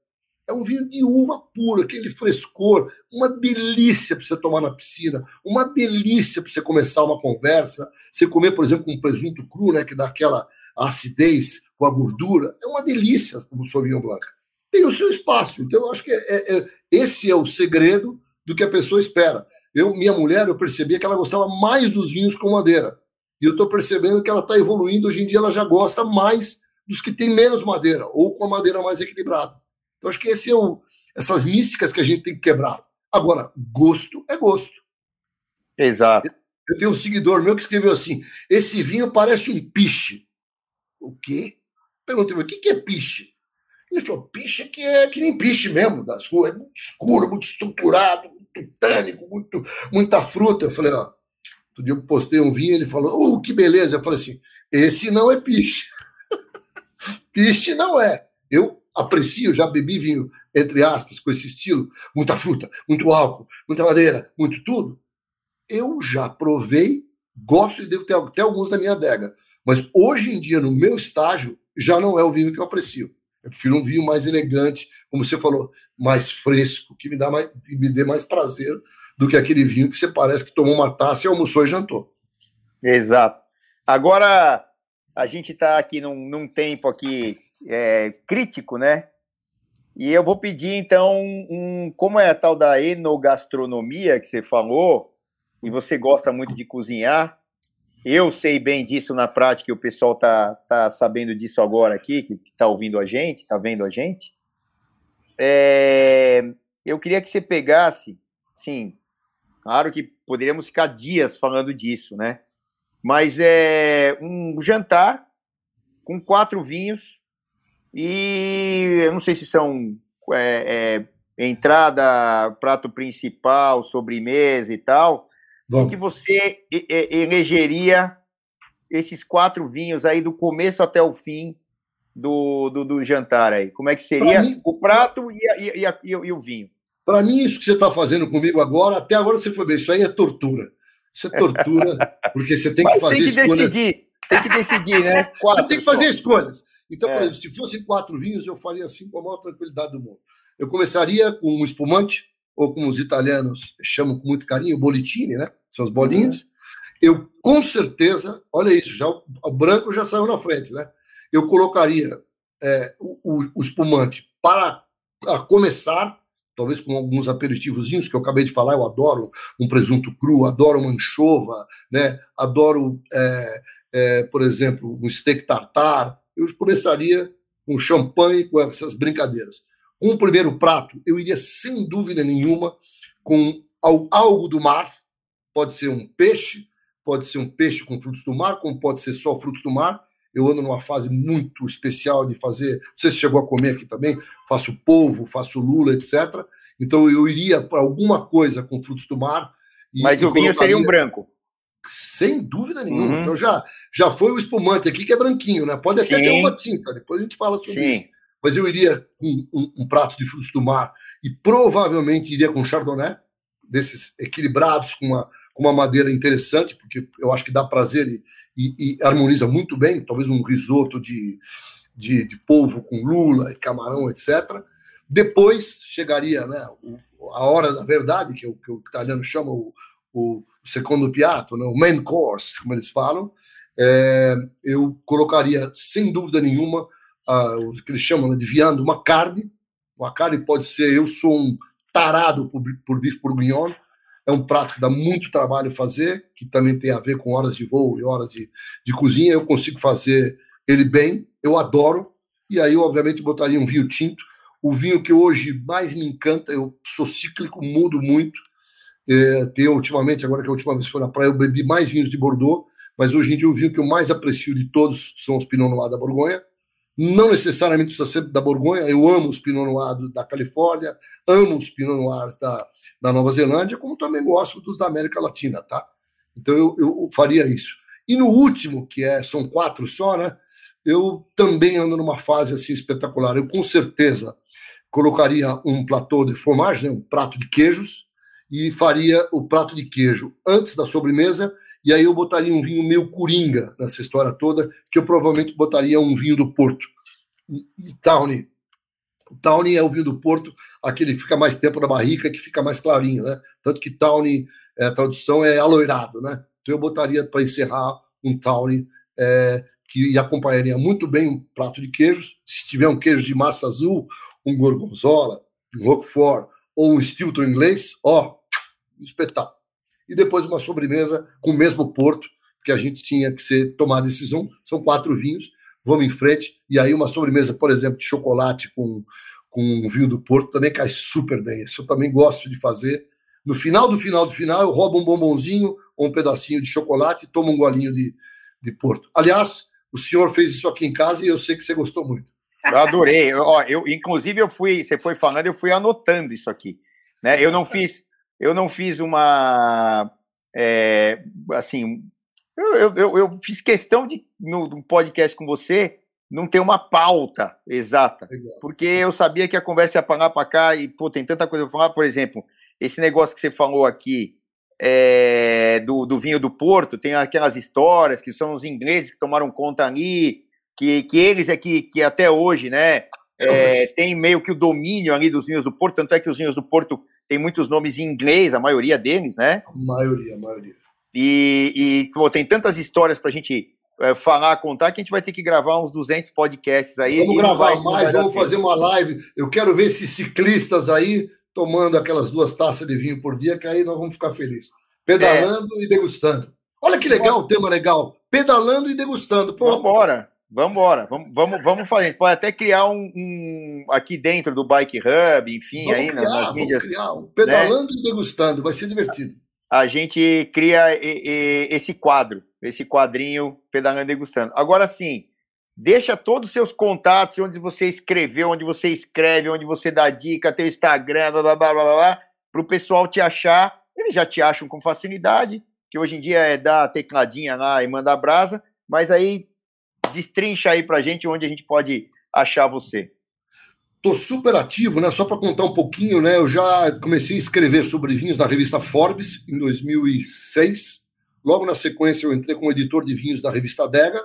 É um vinho de uva pura, aquele frescor, uma delícia para você tomar na piscina, uma delícia para você começar uma conversa. Você comer, por exemplo, um presunto cru, né, que dá aquela acidez com a gordura, é uma delícia o Sauvignon Blanc. Tem o seu espaço. Então, eu acho que é, é, é, esse é o segredo do que a pessoa espera. Eu, minha mulher, eu percebia que ela gostava mais dos vinhos com madeira. E eu estou percebendo que ela está evoluindo. Hoje em dia ela já gosta mais dos que tem menos madeira ou com a madeira mais equilibrada. Então acho que esse é o, essas místicas que a gente tem que quebrar. Agora, gosto é gosto.
Exato.
Eu tenho um seguidor meu que escreveu assim: esse vinho parece um piche. O quê? Perguntei, o que é piche? Ele falou, piche é que é que nem piche mesmo, das ruas, é muito escuro, muito estruturado, muito tânico, muito, muita fruta. Eu falei, ó, outro dia eu postei um vinho, ele falou, uh, que beleza. Eu falei assim, esse não é piche. piche não é. Eu aprecio, já bebi vinho, entre aspas, com esse estilo, muita fruta, muito álcool, muita madeira, muito tudo. Eu já provei, gosto e devo ter até alguns da minha adega. Mas hoje em dia, no meu estágio, já não é o vinho que eu aprecio. Eu prefiro um vinho mais elegante, como você falou, mais fresco, que me, dá mais, me dê mais prazer do que aquele vinho que você parece que tomou uma taça e almoçou e jantou.
Exato. Agora, a gente está aqui num, num, tempo aqui é, crítico, né? E eu vou pedir, então, um, como é a tal da enogastronomia que você falou, e você gosta muito de cozinhar, eu sei bem disso na prática, e o pessoal tá, tá sabendo disso agora aqui, que está ouvindo a gente, está vendo a gente. É, eu queria que você pegasse, sim, claro que poderíamos ficar dias falando disso, né? Mas é um jantar com quatro vinhos e eu não sei se são é, é, entrada, prato principal, sobremesa e tal, Vamos. que você elegeria esses quatro vinhos aí do começo até o fim do, do, do jantar aí? Como é que seria mim, o prato e, a, e, a, e, o vinho?
Para mim, isso que você está fazendo comigo agora, até agora você foi bem, isso aí é tortura. Isso é tortura, porque você tem Mas que fazer tem que
escolhas. decidir, tem que decidir, né? Quatro,
tem que fazer escolhas. Então, é. por exemplo, se fossem quatro vinhos, eu faria assim com a maior tranquilidade do mundo. Eu começaria com um espumante, ou como os italianos chamam com muito carinho, bolitine, né? São as bolinhas. Uhum. Eu, com certeza, olha isso, já o branco já saiu na frente, né? Eu colocaria é, o, o, espumante para começar, talvez com alguns aperitivozinhos que eu acabei de falar. Eu adoro um presunto cru, adoro uma anchova, né? Adoro, é, é, por exemplo, um steak tartar. Eu começaria com champanhe, com essas brincadeiras. Com o primeiro prato, eu iria sem dúvida nenhuma com algo do mar, pode ser um peixe, pode ser um peixe com frutos do mar, como pode ser só frutos do mar. Eu ando numa fase muito especial de fazer. Não sei se chegou a comer aqui também. Faço polvo, faço lula, etc. Então eu iria para alguma coisa com frutos do mar.
E, Mas o vinho seria um branco.
Sem dúvida nenhuma. Uhum. Então já, já foi o espumante aqui, que é branquinho, né? Pode até Sim. ter uma tinta, depois a gente fala sobre Sim. isso. Mas eu iria com um, um, prato de frutos do mar e provavelmente iria com chardonnay, desses equilibrados, com uma, com uma madeira interessante, porque eu acho que dá prazer e, e, e harmoniza muito bem, talvez um risoto de, de, de, polvo com lula e camarão, etc. Depois chegaria né, a hora da verdade, que, é o, que o italiano chama o, o secondo piatto, né, o main course, como eles falam. É, eu colocaria, sem dúvida nenhuma, o que eles chamam né, de viando, uma carne. Uma carne pode ser, eu sou um tarado por, por bife bourguignon, é um prato que dá muito trabalho fazer, que também tem a ver com horas de voo e horas de, de cozinha. Eu consigo fazer ele bem, eu adoro. E aí, obviamente, botaria um vinho tinto. O vinho que hoje mais me encanta, eu sou cíclico, mudo muito. É, tenho ultimamente, agora que a última vez foi na praia, eu bebi mais vinhos de Bordeaux, mas hoje em dia o vinho que eu mais aprecio de todos são os Pinot Noir da Borgonha. Não necessariamente precisa ser da Borgonha, eu amo os Pinot Noir da Califórnia, amo os Pinot Noirs da, da Nova Zelândia, como também gosto dos da América Latina, tá? Então eu, eu faria isso. E no último, que é são quatro só, né? Eu também ando numa fase assim espetacular. Eu com certeza colocaria um platô de fromage, né, um prato de queijos, e faria o prato de queijo antes da sobremesa e aí eu botaria um vinho meio coringa nessa história toda, que eu provavelmente botaria um vinho do Porto. Tawny. O Tawny é o vinho do Porto, aquele que fica mais tempo na barrica, que fica mais clarinho, né? Tanto que Tawny, é, a tradução é aloirado, né? Então eu botaria para encerrar um Tawny é, que acompanharia muito bem um prato de queijos. Se tiver um queijo de massa azul, um gorgonzola, um roquefort ou um stilton inglês, ó, um espetáculo e depois uma sobremesa com o mesmo porto, que a gente tinha que ser tomar a decisão. São quatro vinhos, vamos em frente. E aí uma sobremesa, por exemplo, de chocolate com, com vinho do Porto também cai super bem. Isso eu também gosto de fazer. No final do final do final, eu roubo um bombonzinho ou um pedacinho de chocolate e tomo um golinho de, de Porto. Aliás, o senhor fez isso aqui em casa e eu sei que você gostou muito.
Eu adorei. Eu, ó, eu, inclusive, eu fui, você foi falando, eu fui anotando isso aqui. Né? Eu não fiz, eu não fiz uma. É, assim, eu, eu, eu, fiz questão de, no, no, podcast com você, não ter uma pauta exata, Legal. porque eu sabia que a conversa ia para lá para cá e, pô, tem tanta coisa para falar. Por exemplo, esse negócio que você falou aqui é, do, do vinho do Porto, tem aquelas histórias que são os ingleses que tomaram conta ali, que, que eles é que, que até hoje, né, é, tem meio que o domínio ali dos vinhos do Porto, tanto é que os vinhos do Porto tem muitos nomes em inglês, a maioria deles, né?
A maioria, a maioria.
E, e pô, tem tantas histórias para a gente é, falar, contar, que a gente vai ter que gravar uns 200 podcasts aí.
Vamos gravar vai, mais, vamos fazer uma live. Eu quero ver esses ciclistas aí tomando aquelas duas taças de vinho por dia, que aí nós vamos ficar felizes. Pedalando é. e degustando. Olha que legal, o tema legal. Pedalando e degustando.
Pô. Vamos embora. Vamos embora, vamos, vamos, vamos fazer. pode até criar um, um, aqui dentro do Bike Hub, enfim, vamos aí criar, nas mídias.
Criar, pedalando né? e degustando, vai ser divertido.
A gente cria e, e, esse quadro, esse quadrinho pedalando e degustando. Agora sim, deixa todos os seus contatos, onde você escreveu, onde você escreve, onde você dá dica, teu Instagram, blá blá blá blá, blá para o pessoal te achar. Eles já te acham com facilidade, que hoje em dia é dar tecladinha lá e mandar brasa, mas aí destrincha aí pra gente onde a gente pode achar você.
Estou super ativo, né? Só para contar um pouquinho, né? Eu já comecei a escrever sobre vinhos na revista Forbes em 2006. Logo na sequência, eu entrei como editor de vinhos da revista Dega.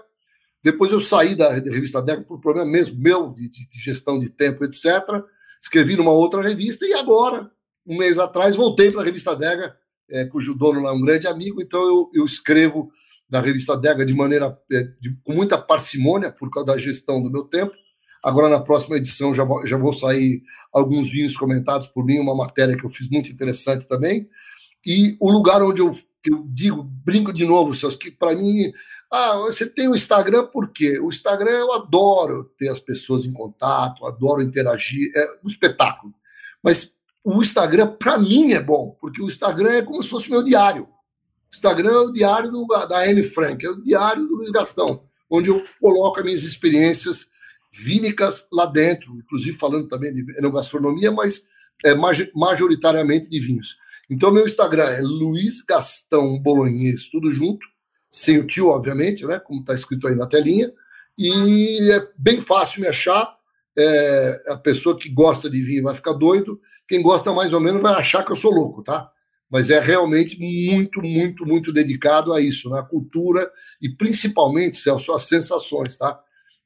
Depois eu saí da revista Dega por problema mesmo meu, de, de, de gestão de tempo, etc. Escrevi numa outra revista e agora, um mês atrás, voltei para a revista Dega, é, cujo dono lá é um grande amigo, então eu, eu escrevo da revista Dega de maneira é, de, com muita parcimônia por causa da gestão do meu tempo Agora, na próxima edição, já, já vou sair alguns vinhos comentados por mim, uma matéria que eu fiz muito interessante também. E o lugar onde eu, eu digo, brinco de novo, Celso, que para mim. Ah, você tem o Instagram por quê? O Instagram eu adoro ter as pessoas em contato, adoro interagir, é um espetáculo. Mas o Instagram, para mim, é bom, porque o Instagram é como se fosse o meu diário. Instagram é o diário do, da Anne Frank, é o diário do Luiz Gastão, onde eu coloco as minhas experiências vínicas lá dentro, inclusive falando também de enogastronomia, mas é, majoritariamente de vinhos. Então, meu Instagram é Luiz Gastão Bolognês, tudo junto, sem o tio, obviamente, né, como está escrito aí na telinha, e é bem fácil me achar. É, a pessoa que gosta de vinho vai ficar doido, quem gosta mais ou menos vai achar que eu sou louco, tá? Mas é realmente muito, muito, muito dedicado a isso, na né? cultura e principalmente, Celso, as sensações, tá?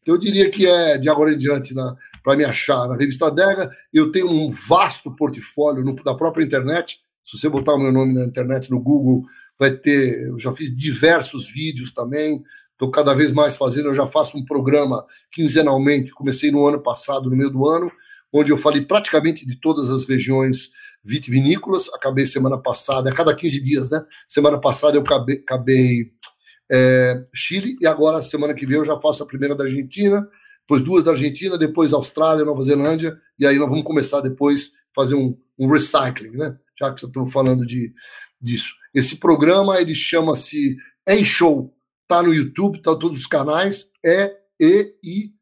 Então, eu diria que é de agora em diante, para me achar na revista Dega, eu tenho um vasto portfólio no, na própria internet. Se você botar o meu nome na internet, no Google, vai ter. Eu já fiz diversos vídeos também, estou cada vez mais fazendo. Eu já faço um programa quinzenalmente, comecei no ano passado, no meio do ano, onde eu falei praticamente de todas as regiões vitivinícolas. Acabei semana passada, a cada 15 dias, né? Semana passada eu acabei, acabei é, Chile, e agora, semana que vem, eu já faço a primeira da Argentina, depois duas da Argentina, depois Austrália, Nova Zelândia, e aí nós vamos começar depois fazer um, um recycling, né? Já que estou falando de, disso. Esse programa, ele chama-se E-Show, tá no YouTube, tá todos os canais, E-I-S-H-O-W,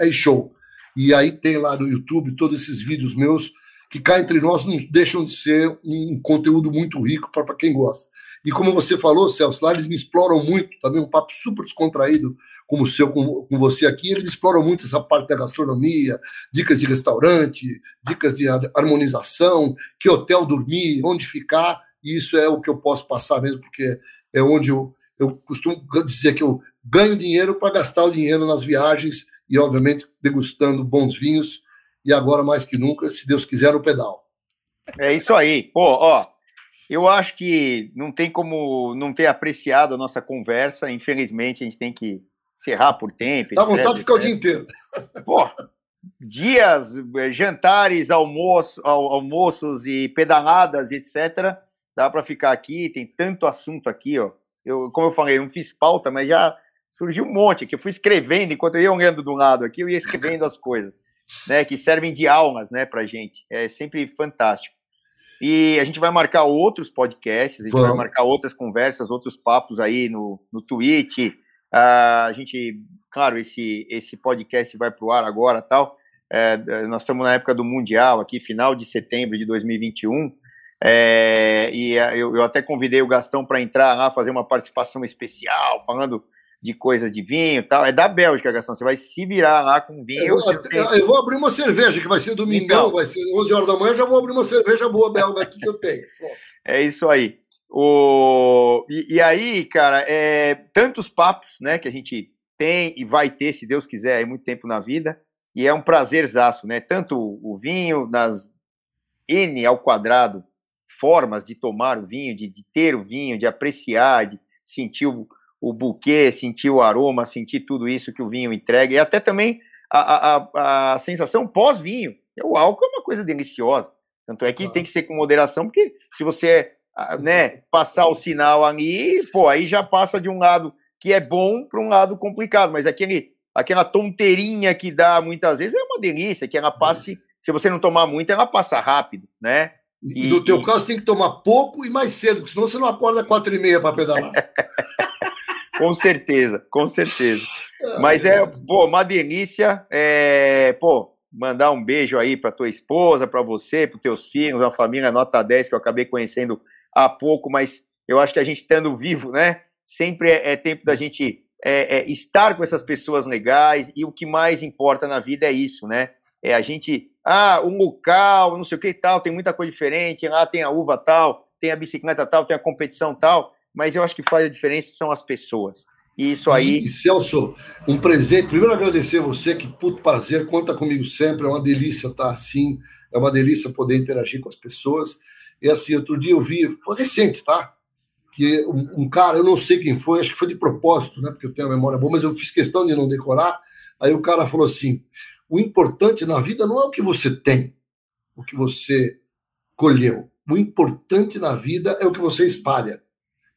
E-Show. E aí tem lá no YouTube todos esses vídeos meus que cá entre nós não deixam de ser um conteúdo muito rico para quem gosta. E como você falou, Celso, lá eles me exploram muito, também um papo super descontraído, como o seu com, com você aqui, eles exploram muito essa parte da gastronomia, dicas de restaurante, dicas de harmonização, que hotel dormir, onde ficar, e isso é o que eu posso passar mesmo, porque é onde eu, eu costumo dizer que eu ganho dinheiro para gastar o dinheiro nas viagens e, obviamente, degustando bons vinhos, e agora mais que nunca, se Deus quiser, no pedal.
É isso aí. Pô, ó, eu acho que não tem como não ter apreciado a nossa conversa. Infelizmente, a gente tem que encerrar por tempo.
Dá vontade de ficar o dia inteiro.
Pô, dias, eh, jantares, almoço, almoços e pedaladas, etc. Dá para ficar aqui, tem tanto assunto aqui, ó. Eu, como eu falei, não fiz pauta, mas já surgiu um monte que eu fui escrevendo enquanto eu ia olhando do lado aqui, eu ia escrevendo as coisas, né, que servem de aulas, né, para gente. É sempre fantástico. E a gente vai marcar outros podcasts, a gente Vamos. vai marcar outras conversas, outros papos aí no, no Twitch. Uh, a gente, claro, esse, esse podcast vai para o ar agora tal. É, nós estamos na época do Mundial, aqui, final de setembro de 2021. É, e eu, eu até convidei o Gastão para entrar lá, fazer uma participação especial, falando de coisas de vinho e tal. É da Bélgica, Gastão. Você vai se virar lá com vinho.
Eu, eu, eu vou abrir uma cerveja, que vai ser domingão, então, vai ser 11 horas da manhã. Eu já vou abrir uma cerveja boa belga aqui que eu tenho.
É isso aí. O... E, e, aí, cara, é, tantos papos né, que a gente tem e vai ter, se Deus quiser, aí, muito tempo na vida. E é um prazerzaço, né? Tanto o vinho, nas N ao quadrado formas de tomar o vinho, de, de ter o vinho, de apreciar, de sentir o o buquê, sentir o aroma, sentir tudo isso que o vinho entrega, e até também a, a, a sensação pós-vinho. O álcool é uma coisa deliciosa. Tanto é que tem que ser com moderação, porque se você né, passar o sinal ali, pô, aí já passa de um lado que é bom para um lado complicado, mas aquele, aquela tonteirinha que dá muitas vezes é uma delícia, que ela passe, se você não tomar muito, ela passa rápido, né?
E, no teu e... caso tem que tomar pouco e mais cedo, porque senão você não acorda quatro e meia para pedalar.
com certeza, com certeza. Mas é, pô, uma delícia. É, pô, mandar um beijo aí para tua esposa, para você, para teus filhos, a família nota 10 que eu acabei conhecendo há pouco, mas eu acho que a gente estando vivo, né? Sempre é, é tempo da gente é, é, estar com essas pessoas legais, e o que mais importa na vida é isso, né? É a gente, ah, um local, não sei o que tal, tem muita coisa diferente, lá tem a uva tal, tem a bicicleta tal, tem a competição tal, mas eu acho que faz a diferença são as pessoas. E isso aí.
E, Celso, um presente. Primeiro, agradecer a você, que puto prazer, conta comigo sempre. É uma delícia estar assim, é uma delícia poder interagir com as pessoas. E assim, outro dia eu vi, foi recente, tá? Que um, um, cara, eu não sei quem foi, acho que foi de propósito, né? Porque eu tenho a memória boa, mas eu fiz questão de não decorar. Aí o cara falou assim: o importante na vida não é o que você tem, o que você colheu. O importante na vida é o que você espalha.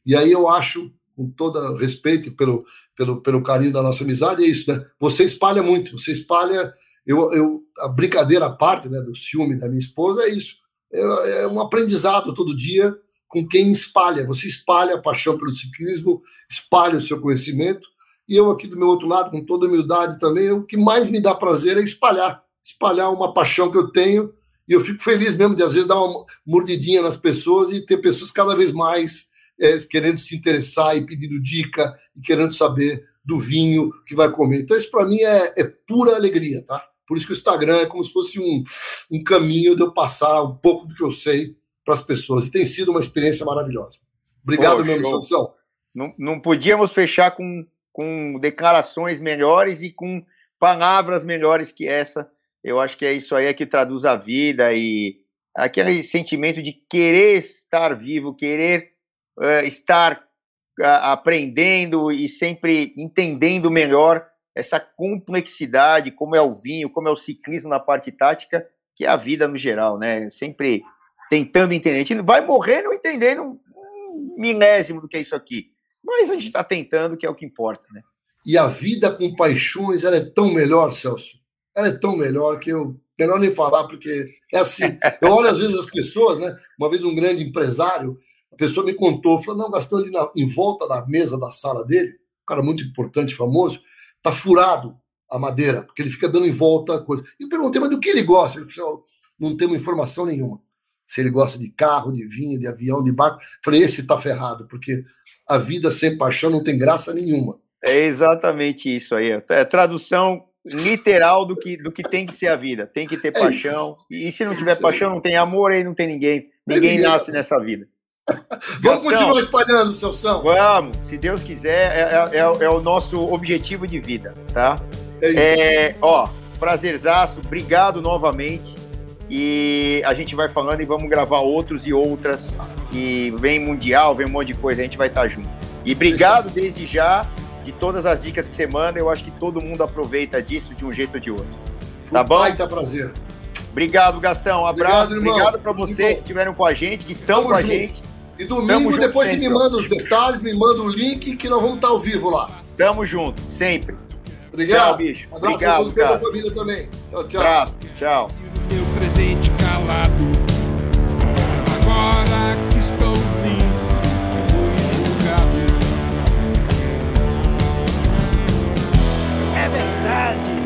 E aí eu acho com todo respeito pelo, pelo, pelo carinho da nossa amizade, é isso, né? Você espalha muito, você espalha. Eu, eu, a brincadeira à parte né, do ciúme da minha esposa é isso. É, é um aprendizado todo dia com quem espalha. Você espalha a paixão pelo ciclismo, espalha o seu conhecimento. E eu aqui do meu outro lado, com toda humildade também, o que mais me dá prazer é espalhar. Espalhar uma paixão que eu tenho. E eu fico feliz mesmo de, às vezes, dar uma mordidinha nas pessoas e ter pessoas cada vez mais é, querendo se interessar e pedindo dica e querendo saber do vinho que vai comer. Então, isso para mim é, é, pura alegria, tá? Por isso que o Instagram é como se fosse um, um caminho de eu passar um pouco do que eu sei para as pessoas. E tem sido uma experiência maravilhosa. Obrigado, meu Sansão.
Não, não podíamos fechar com, com declarações melhores e com palavras melhores que essa. Eu acho que é isso aí que traduz a vida e aquele sentimento de querer estar vivo, querer uh, estar uh, aprendendo e sempre entendendo melhor essa complexidade, como é o vinho, como é o ciclismo na parte tática, que é a vida no geral, né? Sempre tentando entender. A gente vai morrer não entendendo um milésimo do que é isso aqui, mas a gente está tentando, que é o que importa, né?
E a vida com paixões, ela é tão melhor, Celso. Ela é tão melhor que eu melhor nem falar, porque é assim. Eu olho às vezes as pessoas, né? Uma vez um grande empresário, a pessoa me contou, falou, não, Gastão, ali na, em volta da mesa da sala dele, um cara muito importante, famoso, tá furado a madeira, porque ele fica dando em volta a coisa. E eu perguntei, mas do que ele gosta? Ele falou, não temos informação nenhuma. Se ele gosta de carro, de vinho, de avião, de barco. Falei, esse tá ferrado, porque a vida sem paixão não tem graça nenhuma.
É exatamente isso aí. É tradução literal do que, do que tem que ser a vida. Tem que ter é paixão. E se não tiver paixão, não tem amor, aí não tem ninguém. Ninguém nasce nessa vida.
Vamos continuar espalhando, seu São.
Vamos, se Deus quiser, é, é, é, é o nosso objetivo de vida, tá? É isso. É, ó, prazerzaço, obrigado novamente. E a gente vai falando e vamos gravar outros e outras. E vem Mundial, vem um monte de coisa, a gente vai estar junto. E obrigado desde já de todas as dicas que você manda. Eu acho que todo mundo aproveita disso de um jeito ou de outro. Tá bom?
Baita prazer.
Obrigado, Gastão. Um abraço. Obrigado, para vocês que estiveram com a gente, que estão Tamo com a junto. gente.
E domingo, depois você me manda os detalhes, me manda o link que nós vamos estar ao vivo lá.
Tamo junto, sempre.
Obrigado. Tchau, bicho. Um abraço Obrigado, a todos pela família também. Tchau, tchau. Abraço,
tchau.
Meu presente calado. Agora que estou limpo, fui julgado.
É verdade.